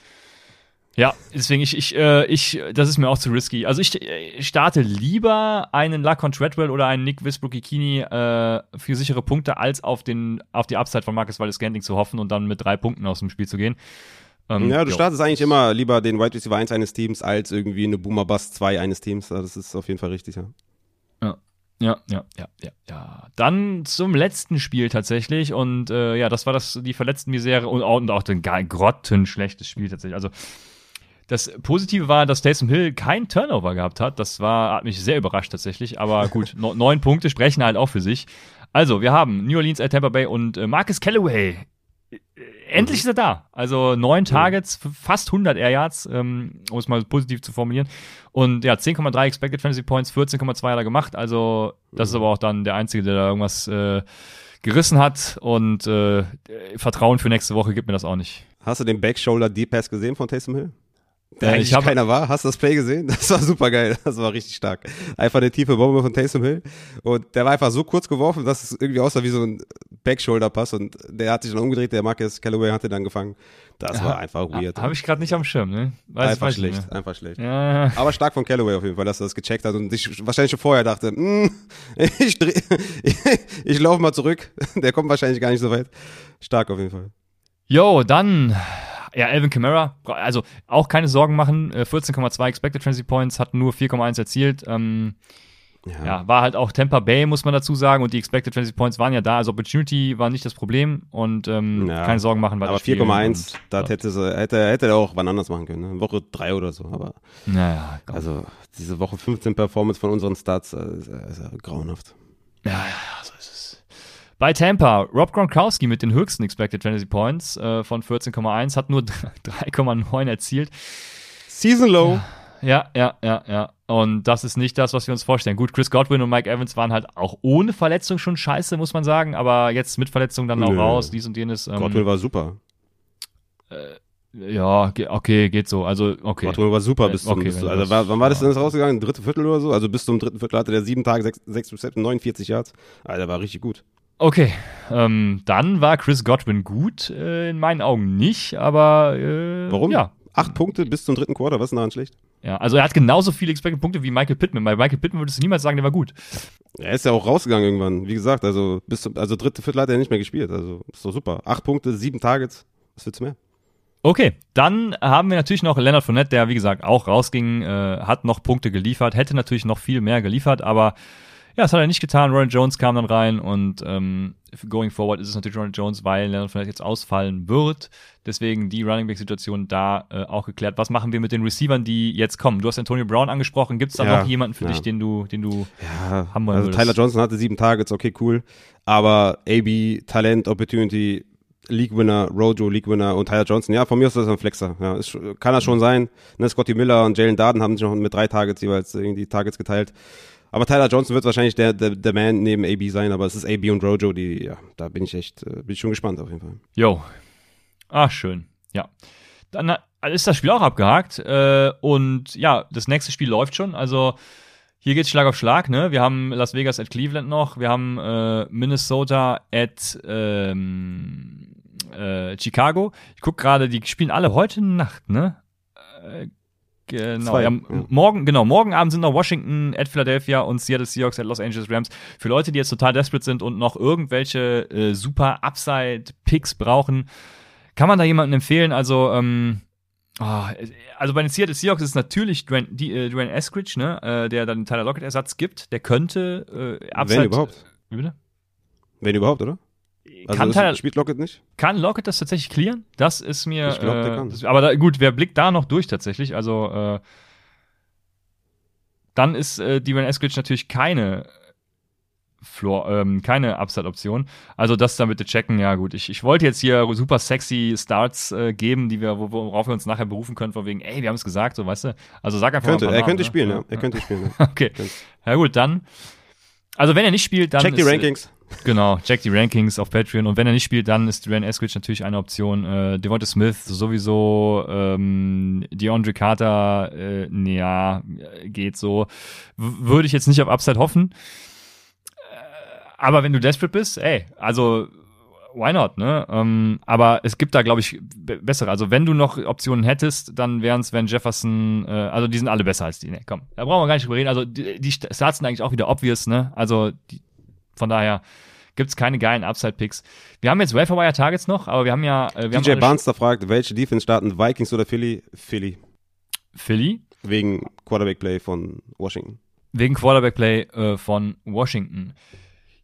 Ja, deswegen ich, ich, äh, ich, das ist mir auch zu risky. Also ich, ich starte lieber einen Lacon Treadwell oder einen Nick Wisbrookie-Kini äh, für sichere Punkte, als auf den, auf die Upside von Marcus Waldes Scandling zu hoffen und dann mit drei Punkten aus dem Spiel zu gehen. Ähm, ja, du jo. startest eigentlich immer lieber den Wide Receiver 1 eines Teams als irgendwie eine Boomer Bust 2 eines Teams. Das ist auf jeden Fall richtig, ja. Ja. Ja, ja, ja, ja. Dann zum letzten Spiel tatsächlich und äh, ja, das war das die verletzten Misere und, und auch ein grottenschlechtes Spiel tatsächlich. Also das Positive war, dass Taysom Hill kein Turnover gehabt hat. Das war hat mich sehr überrascht tatsächlich. Aber gut, neun Punkte sprechen halt auch für sich. Also wir haben New Orleans, Tampa Bay und äh, Marcus Callaway endlich ist er da. Also neun Targets, fast 100 Air Yards, ähm, um es mal positiv zu formulieren. Und ja, 10,3 Expected Fantasy Points, 14,2 hat er gemacht. Also das ist aber auch dann der Einzige, der da irgendwas äh, gerissen hat. Und äh, Vertrauen für nächste Woche gibt mir das auch nicht. Hast du den Backshoulder Deep Pass gesehen von Taysom Hill? der Ja, eigentlich ich hab- keiner war. Hast du das Play gesehen? Das war super geil. Das war richtig stark. Einfach eine tiefe Bombe von Taysom Hill. Und der war einfach so kurz geworfen, dass es irgendwie aussah wie so ein Backshoulder-Pass. Und der hat sich dann umgedreht. Der Marcus Callaway hat den dann gefangen. Das war einfach weird. Habe ich gerade nicht am Schirm, ne? Weiß, einfach weiß schlecht. Einfach schlecht. Ja, Aber stark von Callaway auf jeden Fall, dass er das gecheckt hat und sich wahrscheinlich schon vorher dachte, "Hm, ich, ich, ich laufe mal zurück. Der kommt wahrscheinlich gar nicht so weit. Stark auf jeden Fall. Jo, dann, ja, Alvin Kamara, also auch keine Sorgen machen, äh, 14,2 Expected Fantasy Points, hat nur 4,1 erzielt. Ähm, ja, war halt auch Tampa Bay, muss man dazu sagen, und die Expected Fantasy Points waren ja da, also Opportunity war nicht das Problem und ähm, Ja. keine Sorgen machen, weil Aber das Spiel 4,1, und- das hätte, sie, hätte, hätte er auch wann anders machen können. Ne? Woche 3 oder so. Aber Naja, komm. also diese Woche 15 Performance von unseren Stats ist, äh, ist ja grauenhaft. Ja, ja, ja, so ist es. Bei Tampa, Rob Gronkowski mit den höchsten Expected Fantasy Points äh, von 14,1 hat nur 3,9 erzielt. Season Low. Ja, ja, ja, ja. Und das ist nicht das, was wir uns vorstellen. Gut, Chris Godwin und Mike Evans waren halt auch ohne Verletzung schon scheiße, muss man sagen. Aber jetzt mit Verletzung dann auch Nö. raus, dies und jenes. Ähm, Godwin war super. ja, ge okay, geht so. Also, okay. Godwin war super bis Äh, zum, okay, bis also das- war, wann war das ja. denn jetzt rausgegangen? Dritte Viertel oder so? Also bis zum dritten Viertel hatte der sieben Tage, sechs, sechs Reception, 49 Yards. Alter, war richtig gut. Okay, ähm, dann war Chris Godwin gut, äh, in meinen Augen nicht, aber äh, Warum? Ja, Acht Punkte bis zum dritten Quarter, was ist denn daran schlecht? ja, also er hat genauso viele Expected Punkte wie Michael Pittman. Bei Michael Pittman würdest du niemals sagen, der war gut. Er ist ja auch rausgegangen irgendwann. Wie gesagt, also bis zum, also dritte Viertel hat er nicht mehr gespielt. Also ist doch super. Acht Punkte, sieben Targets. Was willst du mehr? Okay, dann haben wir natürlich noch Leonard Fournette, der wie gesagt auch rausging, äh, hat noch Punkte geliefert, hätte natürlich noch viel mehr geliefert, aber ja, das hat er nicht getan. Ronald Jones kam dann rein und ähm, going forward ist es natürlich Ronald Jones, weil Leonard Fournette jetzt ausfallen wird. Deswegen die Running Back Situation da äh, auch geklärt. Was machen wir mit den Receivern, die jetzt kommen? Du hast Antonio Brown angesprochen. Gibt es da Ja, noch jemanden für ja. dich, den du, den du Ja, Haben wir also Tyler Johnson hatte sieben Targets, okay, cool. Aber AB, Talent, Opportunity, League Winner, Rojo, League Winner und Tyler Johnson, ja, von mir aus ist das ein Flexer. Ja, ist, kann das schon sein. Ne, Scotty Miller und Jalen Darden haben sich noch mit drei Targets jeweils irgendwie Targets geteilt. Aber Tyler Johnson wird wahrscheinlich der, der, der Man neben AB sein, aber es ist AB und Rojo, die, ja, da bin ich echt, äh, bin ich schon gespannt auf jeden Fall. Jo. Ah, schön. Ja. Dann äh, ist das Spiel auch abgehakt. Äh, und ja, das nächste Spiel läuft schon. Also hier geht's Schlag auf Schlag, ne? Wir haben Las Vegas at Cleveland noch, wir haben äh, Minnesota at ähm, äh, Chicago. Ich guck gerade, die spielen alle heute Nacht, ne? Genau, Zwei, ja, ja. morgen, genau, morgen Abend sind noch Washington at Philadelphia und Seattle Seahawks at Los Angeles Rams. Für Leute, die jetzt total desperate sind und noch irgendwelche äh, super Upside-Picks brauchen, kann man da jemanden empfehlen? Also, ähm, ah, also bei den Seattle Seahawks ist es natürlich Dwayne, die, äh, Dwayne Eskridge, ne, äh, der dann Tyler Lockett-Ersatz gibt. Der könnte äh, Upside. Wenn überhaupt. Wie bitte? Wenn überhaupt, oder? Also kann, Tyler, spielt Lockett nicht? kann Lockett das tatsächlich clearen? Das ist mir. Ich glaub, der äh, kann. Das, aber da, gut, wer blickt da noch durch tatsächlich? Also, äh, dann ist äh, Dwayne Eskridge natürlich keine Floor, ähm, keine Upside-Option. Also das da bitte checken, ja gut. Ich, ich wollte jetzt hier super sexy Starts äh, geben, die wir, wo- worauf wir uns nachher berufen können, von wegen, ey, wir haben es gesagt, so weißt du. Also sag einfach Könnte, mal ein er Namen, könnte ne? spielen, ja. Er könnte spielen. Ja. Okay. Ja gut, dann. Also wenn er nicht spielt, dann Check die äh, Rankings. Genau, check die Rankings auf Patreon. Und wenn er nicht spielt, dann ist Dwayne Eskridge natürlich eine Option. Äh, Devonta Smith sowieso, ähm, DeAndre Carter, äh, ja, geht so. W würde ich jetzt nicht auf Upside hoffen. Äh, aber wenn du desperate bist, ey, also why not, ne? Ähm, aber es gibt da, glaube ich, be- bessere. Also wenn du noch Optionen hättest, dann wären es Van Jefferson, äh, also die sind alle besser als die. Ne, komm, da brauchen wir gar nicht drüber reden. Also die, die Starts sind eigentlich auch wieder obvious, ne? Also die, von daher gibt's keine geilen Upside-Picks. Wir haben jetzt Wire Targets noch, aber wir haben ja, äh, wir DJ Barnster fragt, welche Defense starten, Vikings oder Philly? Philly. Philly Wegen Quarterback-Play von Washington. wegen Quarterback-Play äh, von Washington.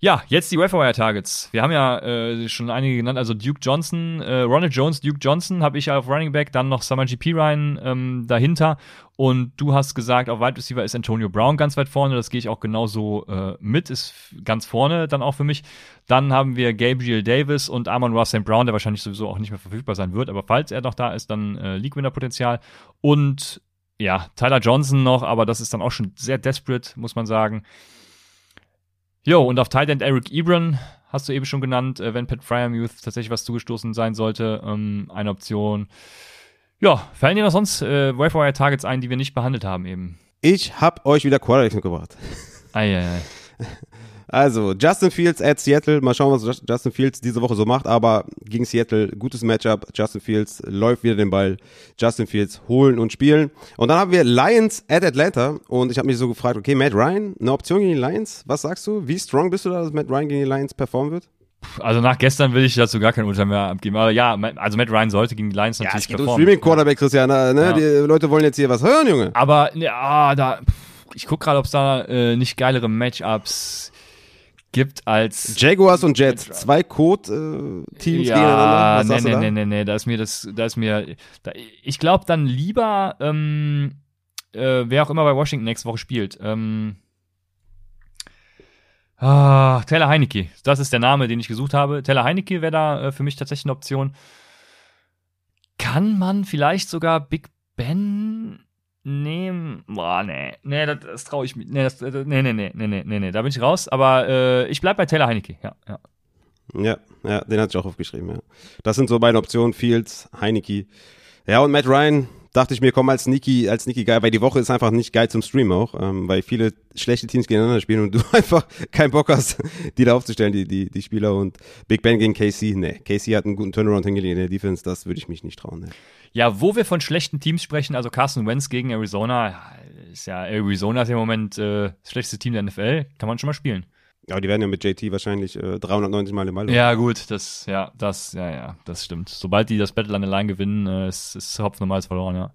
Ja, jetzt die Wire Targets. Wir haben ja äh, schon einige genannt, also Duke Johnson, äh, Ronald Jones, Duke Johnson habe ich auf Running Back, dann noch Summer GP Ryan ähm, dahinter und du hast gesagt, auf Wide Receiver ist Antonio Brown ganz weit vorne, das gehe ich auch genauso äh, mit, ist ganz vorne dann auch für mich. Dann haben wir Gabriel Davis und Amon Ross St. Brown, der wahrscheinlich sowieso auch nicht mehr verfügbar sein wird, aber falls er noch da ist, dann äh, League-Winner-Potenzial und ja, Tyler Johnson noch, aber das ist dann auch schon sehr desperate, muss man sagen. Jo, und auf Tight End Eric Ebron hast du eben schon genannt, äh, wenn Pat Fryermuth tatsächlich was zugestoßen sein sollte, ähm, eine Option. Ja, fallen dir noch sonst äh, Wire Targets ein, die wir nicht behandelt haben eben? Ich hab euch wieder Quarterbacks mitgebracht. Eieiei. Also, Justin Fields at Seattle. Mal schauen, was Justin Fields diese Woche so macht. Aber gegen Seattle, gutes Matchup. Justin Fields läuft wieder den Ball. Justin Fields holen und spielen. Und dann haben wir Lions at Atlanta. Und ich habe mich so gefragt, okay, Matt Ryan, eine Option gegen die Lions? Was sagst du? Wie strong bist du da, dass Matt Ryan gegen die Lions performen wird? Also nach gestern will ich dazu gar kein Urteil mehr abgeben. Aber ja, also Matt Ryan sollte gegen die Lions natürlich ja, es geht performen. um Streaming Quarterback, Christian. Ne? Ja. Die Leute wollen jetzt hier was hören, Junge. Aber ja, da, ich guck gerade, ob es da äh, nicht geilere Matchups gibt als Jaguars und Jets, zwei Code-Teams gegeneinander. ja, Was nee, nee, nee, nee, nee, da ist mir das, da ist mir, da, ich glaube dann lieber, ähm, äh, wer auch immer bei Washington nächste Woche spielt, ähm, ah, Taylor Heinecke, das ist der Name, den ich gesucht habe. Taylor Heinecke wäre da äh, für mich tatsächlich eine Option. Kann man vielleicht sogar Big Ben nehmen? Boah, nee, nee, das, das traue ich mir, nee, das, das, nee, nee, nee, nee, nee, nee, da bin ich raus, aber äh, ich bleib bei Taylor Heinecke, ja, ja. Ja, ja, den hatte ich auch aufgeschrieben, ja. Das sind so meine Optionen, Fields, Heineke. Ja, und Matt Ryan, dachte ich mir, komm als Sneaky, als Sneaky geil, weil die Woche ist einfach nicht geil zum Streamen auch, ähm, weil viele schlechte Teams gegeneinander spielen und du einfach keinen Bock hast, die da aufzustellen, die, die, die Spieler und Big Ben gegen KC, nee, KC hat einen guten Turnaround hingelegt in der Defense, das würde ich mich nicht trauen, nee. Ja, wo wir von schlechten Teams sprechen, also Carson Wentz gegen Arizona, ja, ist ja Arizona ist ja im Moment äh, das schlechteste Team der NFL, kann man schon mal spielen. Aber die werden ja mit JT wahrscheinlich äh, 390 Mal im Ball. Ja, gut, das, ja, das, ja, ja, das stimmt. Sobald die das Battle an der Line gewinnen, äh, ist, ist Hopf normals verloren, ja.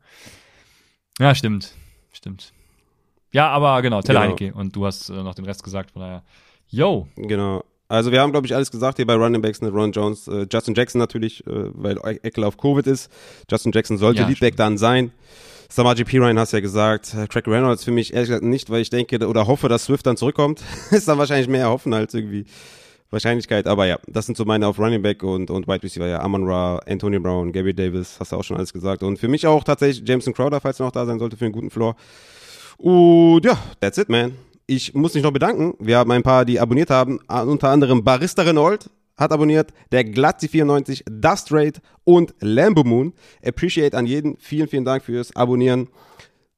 Ja, stimmt, stimmt. Ja, aber genau, Teller Genau. Und du hast äh, noch den Rest gesagt, von daher. Yo, Genau. Also wir haben, glaube ich, alles gesagt hier bei Running Backs, ne? Ron Jones, äh, Justin Jackson natürlich, äh, weil Eckel auf Covid ist. Justin Jackson sollte Ja, Leadback dann sein. Samaji Pirine hast ja gesagt. Äh, Craig Reynolds für mich ehrlich gesagt nicht, weil ich denke oder hoffe, dass Swift dann zurückkommt. ist dann wahrscheinlich mehr hoffen als irgendwie Wahrscheinlichkeit. Aber ja, das sind so meine auf Running Back und, und Wide Receiver. Ja, Amon Ra, Anthony Brown, Gary Davis, hast du auch schon alles gesagt. Und für mich auch tatsächlich Jameson Crowder, falls er noch da sein sollte, für einen guten Floor. Und ja, that's it, man. Ich muss mich noch bedanken. Wir haben ein paar, die abonniert haben. Unter anderem Barista Renault hat abonniert, der Glatzi94, Dust Raid und Lambo Moon. Appreciate an jeden. Vielen, vielen Dank fürs Abonnieren.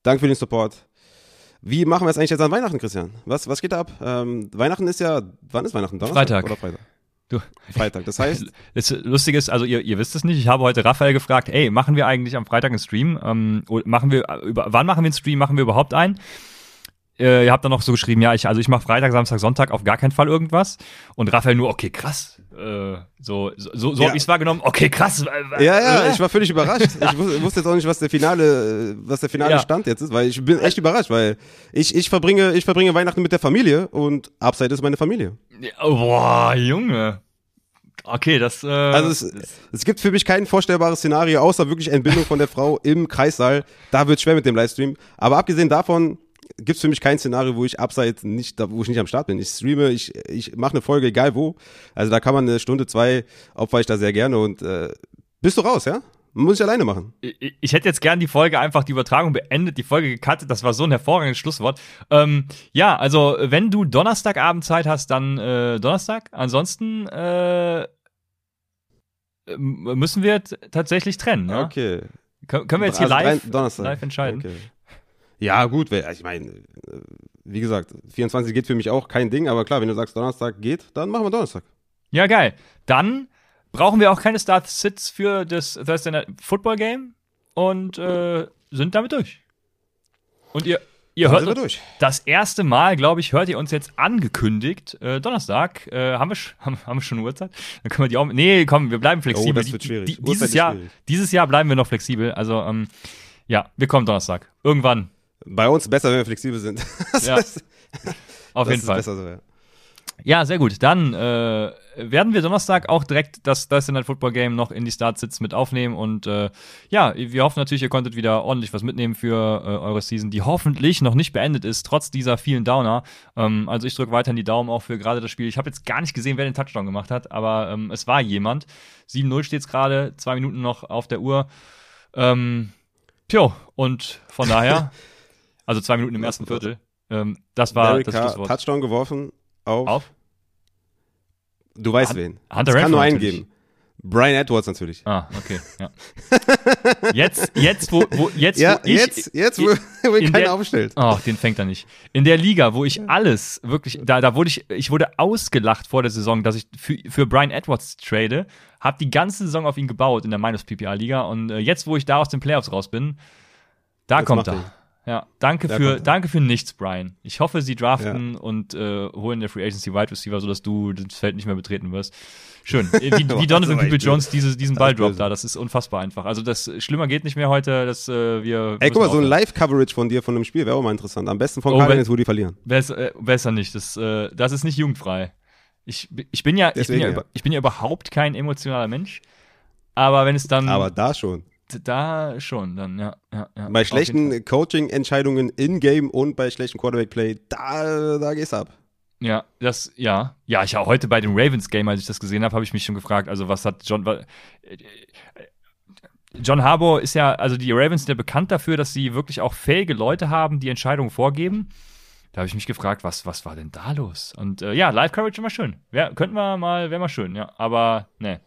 Danke für den Support. Wie machen wir es eigentlich jetzt an Weihnachten, Christian? Was, was geht da ab? Ähm, Weihnachten ist ja, wann ist Weihnachten? Donnerstag Freitag. Oder Freitag? Du. Freitag. Das heißt, Das Lustige ist, also ihr, ihr wisst es nicht, ich habe heute Raphael gefragt, ey, machen wir eigentlich am Freitag einen Stream? Ähm, machen wir, äh, über, wann machen wir einen Stream? Machen wir überhaupt einen? Äh, ihr habt dann noch so geschrieben, ja, ich, also ich mache Freitag, Samstag, Sonntag auf gar keinen Fall irgendwas. Und Raphael nur, okay, krass. Äh, so so, so, Ja. hab ich's wahrgenommen, okay, krass. Äh, Ja, ja, äh. ich war völlig überrascht. Ich wus- wusste jetzt auch nicht, was der finale, was der finale Ja. Stand jetzt ist, weil ich bin echt überrascht, weil ich, ich verbringe, ich verbringe Weihnachten mit der Familie und Upside ist meine Familie. Oh, boah, Junge. Okay, das. Äh, Also es, es gibt für mich kein vorstellbares Szenario, außer wirklich Entbindung von der Frau im Kreissaal. Da wird schwer mit dem Livestream. Aber abgesehen davon gibt's für mich kein Szenario, wo ich Upside nicht, wo ich nicht am Start bin. Ich streame, ich, ich mache eine Folge, egal wo. Also da kann man eine Stunde, zwei, opfer ich da sehr gerne und äh, bist du raus, ja? Muss ich alleine machen. ich, ich hätte jetzt gern die Folge einfach die Übertragung beendet, die Folge gecuttet. Das war so ein hervorragendes Schlusswort. Ähm, ja, also wenn du Donnerstagabend Zeit hast, dann äh, Donnerstag. Ansonsten äh, müssen wir tatsächlich trennen. Ja? Okay. Kön- Können wir jetzt hier Also live, live entscheiden? Okay. Ja, gut, ich meine, äh, wie gesagt, 24 geht für mich auch kein Ding, aber klar, wenn du sagst, Donnerstag geht, dann machen wir Donnerstag. Ja, geil. Dann brauchen wir auch keine Start-Sits für das Thursday Night Football Game und äh, sind damit durch. Und ihr, ihr hört uns- durch. das erste Mal, glaube ich, hört ihr uns jetzt angekündigt. Äh, Donnerstag. Äh, haben, wir, haben, haben wir schon eine Uhrzeit? Dann können wir die auch. Nee, komm, wir bleiben flexibel. Oh, das Die- wird schwierig. Die, Uhrzeit dieses, Jahr, schwierig. dieses Jahr bleiben wir noch flexibel. Also, ähm, ja, wir kommen Donnerstag. Irgendwann. Bei uns besser, wenn wir flexibel sind. Ja, ist- Auf jeden Fall. So, ja. Ja, sehr gut. Dann äh, werden wir Donnerstag auch direkt das Thursday Night Football Game noch in die Startsits mit aufnehmen. Und äh, ja, wir hoffen natürlich, ihr konntet wieder ordentlich was mitnehmen für äh, eure Season, die hoffentlich noch nicht beendet ist, trotz dieser vielen Downer. Ähm, also ich drücke weiterhin die Daumen auch für gerade das Spiel. Ich habe jetzt gar nicht gesehen, wer den Touchdown gemacht hat, aber ähm, es war jemand. 7-0 steht es gerade, zwei Minuten noch auf der Uhr. Ähm, tjo, und von daher, also zwei Minuten im ersten Viertel. Ähm, das war Derek das Schlusswort. Touchdown geworfen auf, Auf? du weißt Han- wen. Hunter es kann nur einen geben. Brian Edwards natürlich. Ah, okay, ja. Jetzt, jetzt, wo, wo jetzt, Ja, wo ich, jetzt, jetzt, wo, wo ihn in keiner der- aufstellt. Oh, den fängt er nicht. In der Liga, wo ich alles wirklich, da, da wurde ich, ich wurde ausgelacht vor der Saison, dass ich für, für Brian Edwards trade, habe die ganze Saison auf ihn gebaut in der Minus PPA Liga und äh, jetzt, wo ich da aus den Playoffs raus bin, da Jetzt kommt er. Ja, danke Da für, danke für nichts, Brian. Ich hoffe, sie draften und äh, holen der Free Agency Wide Receiver, sodass du das Feld nicht mehr betreten wirst. Schön. Äh, Wie, wie Donovan People Jones diese, diesen Ball droppt da, das ist unfassbar einfach. Also das schlimmer geht nicht mehr heute, dass äh, wir. Ey, guck mal, so ein. Live-Coverage von dir von einem Spiel wäre auch mal interessant. Am besten von Oh, Cardinals, wo die verlieren. Besser, äh, besser nicht. Das, äh, das ist nicht jugendfrei. Ich, ich, bin ja, ich, bin Deswegen, ja, ja. ich bin ja überhaupt kein emotionaler Mensch. Aber wenn es dann Aber da schon. Da schon, dann ja. ja, ja Bei schlechten Coaching-Entscheidungen in-game und bei schlechten Quarterback-Play, da, da geht's ab. Ja, das, ja. Ja, ich auch heute bei dem Ravens-Game, als ich das gesehen habe, habe ich mich schon gefragt, also was hat John. wa- äh, John Harbour ist ja, also die Ravens sind ja bekannt dafür, dass sie wirklich auch fähige Leute haben, die Entscheidungen vorgeben. Da habe ich mich gefragt, was, was war denn da los? Und äh, ja, Live-Coverage immer schön. Ja, könnten wir mal, wäre mal schön, ja. Aber, ne.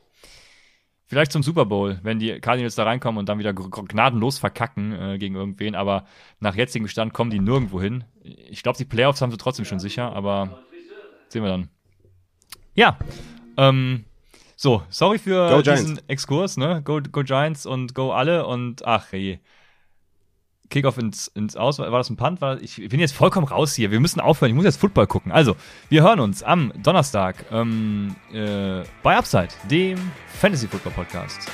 Vielleicht zum Super Bowl, wenn die Cardinals da reinkommen und dann wieder gnadenlos verkacken äh, gegen irgendwen. Aber nach jetzigem Stand kommen die nirgendwo hin. Ich glaube, die Playoffs haben sie trotzdem schon sicher, aber sehen wir dann. Ja, ähm, so, sorry für diesen. Exkurs, ne? Go, go Giants und go alle und ach je. Kickoff ins, ins Aus. War das ein Punt? War, ich bin jetzt vollkommen raus hier. Wir müssen aufhören. Ich muss jetzt Football gucken. Also, wir hören uns am Donnerstag ähm, äh, bei Upside, dem Fantasy Football Podcast.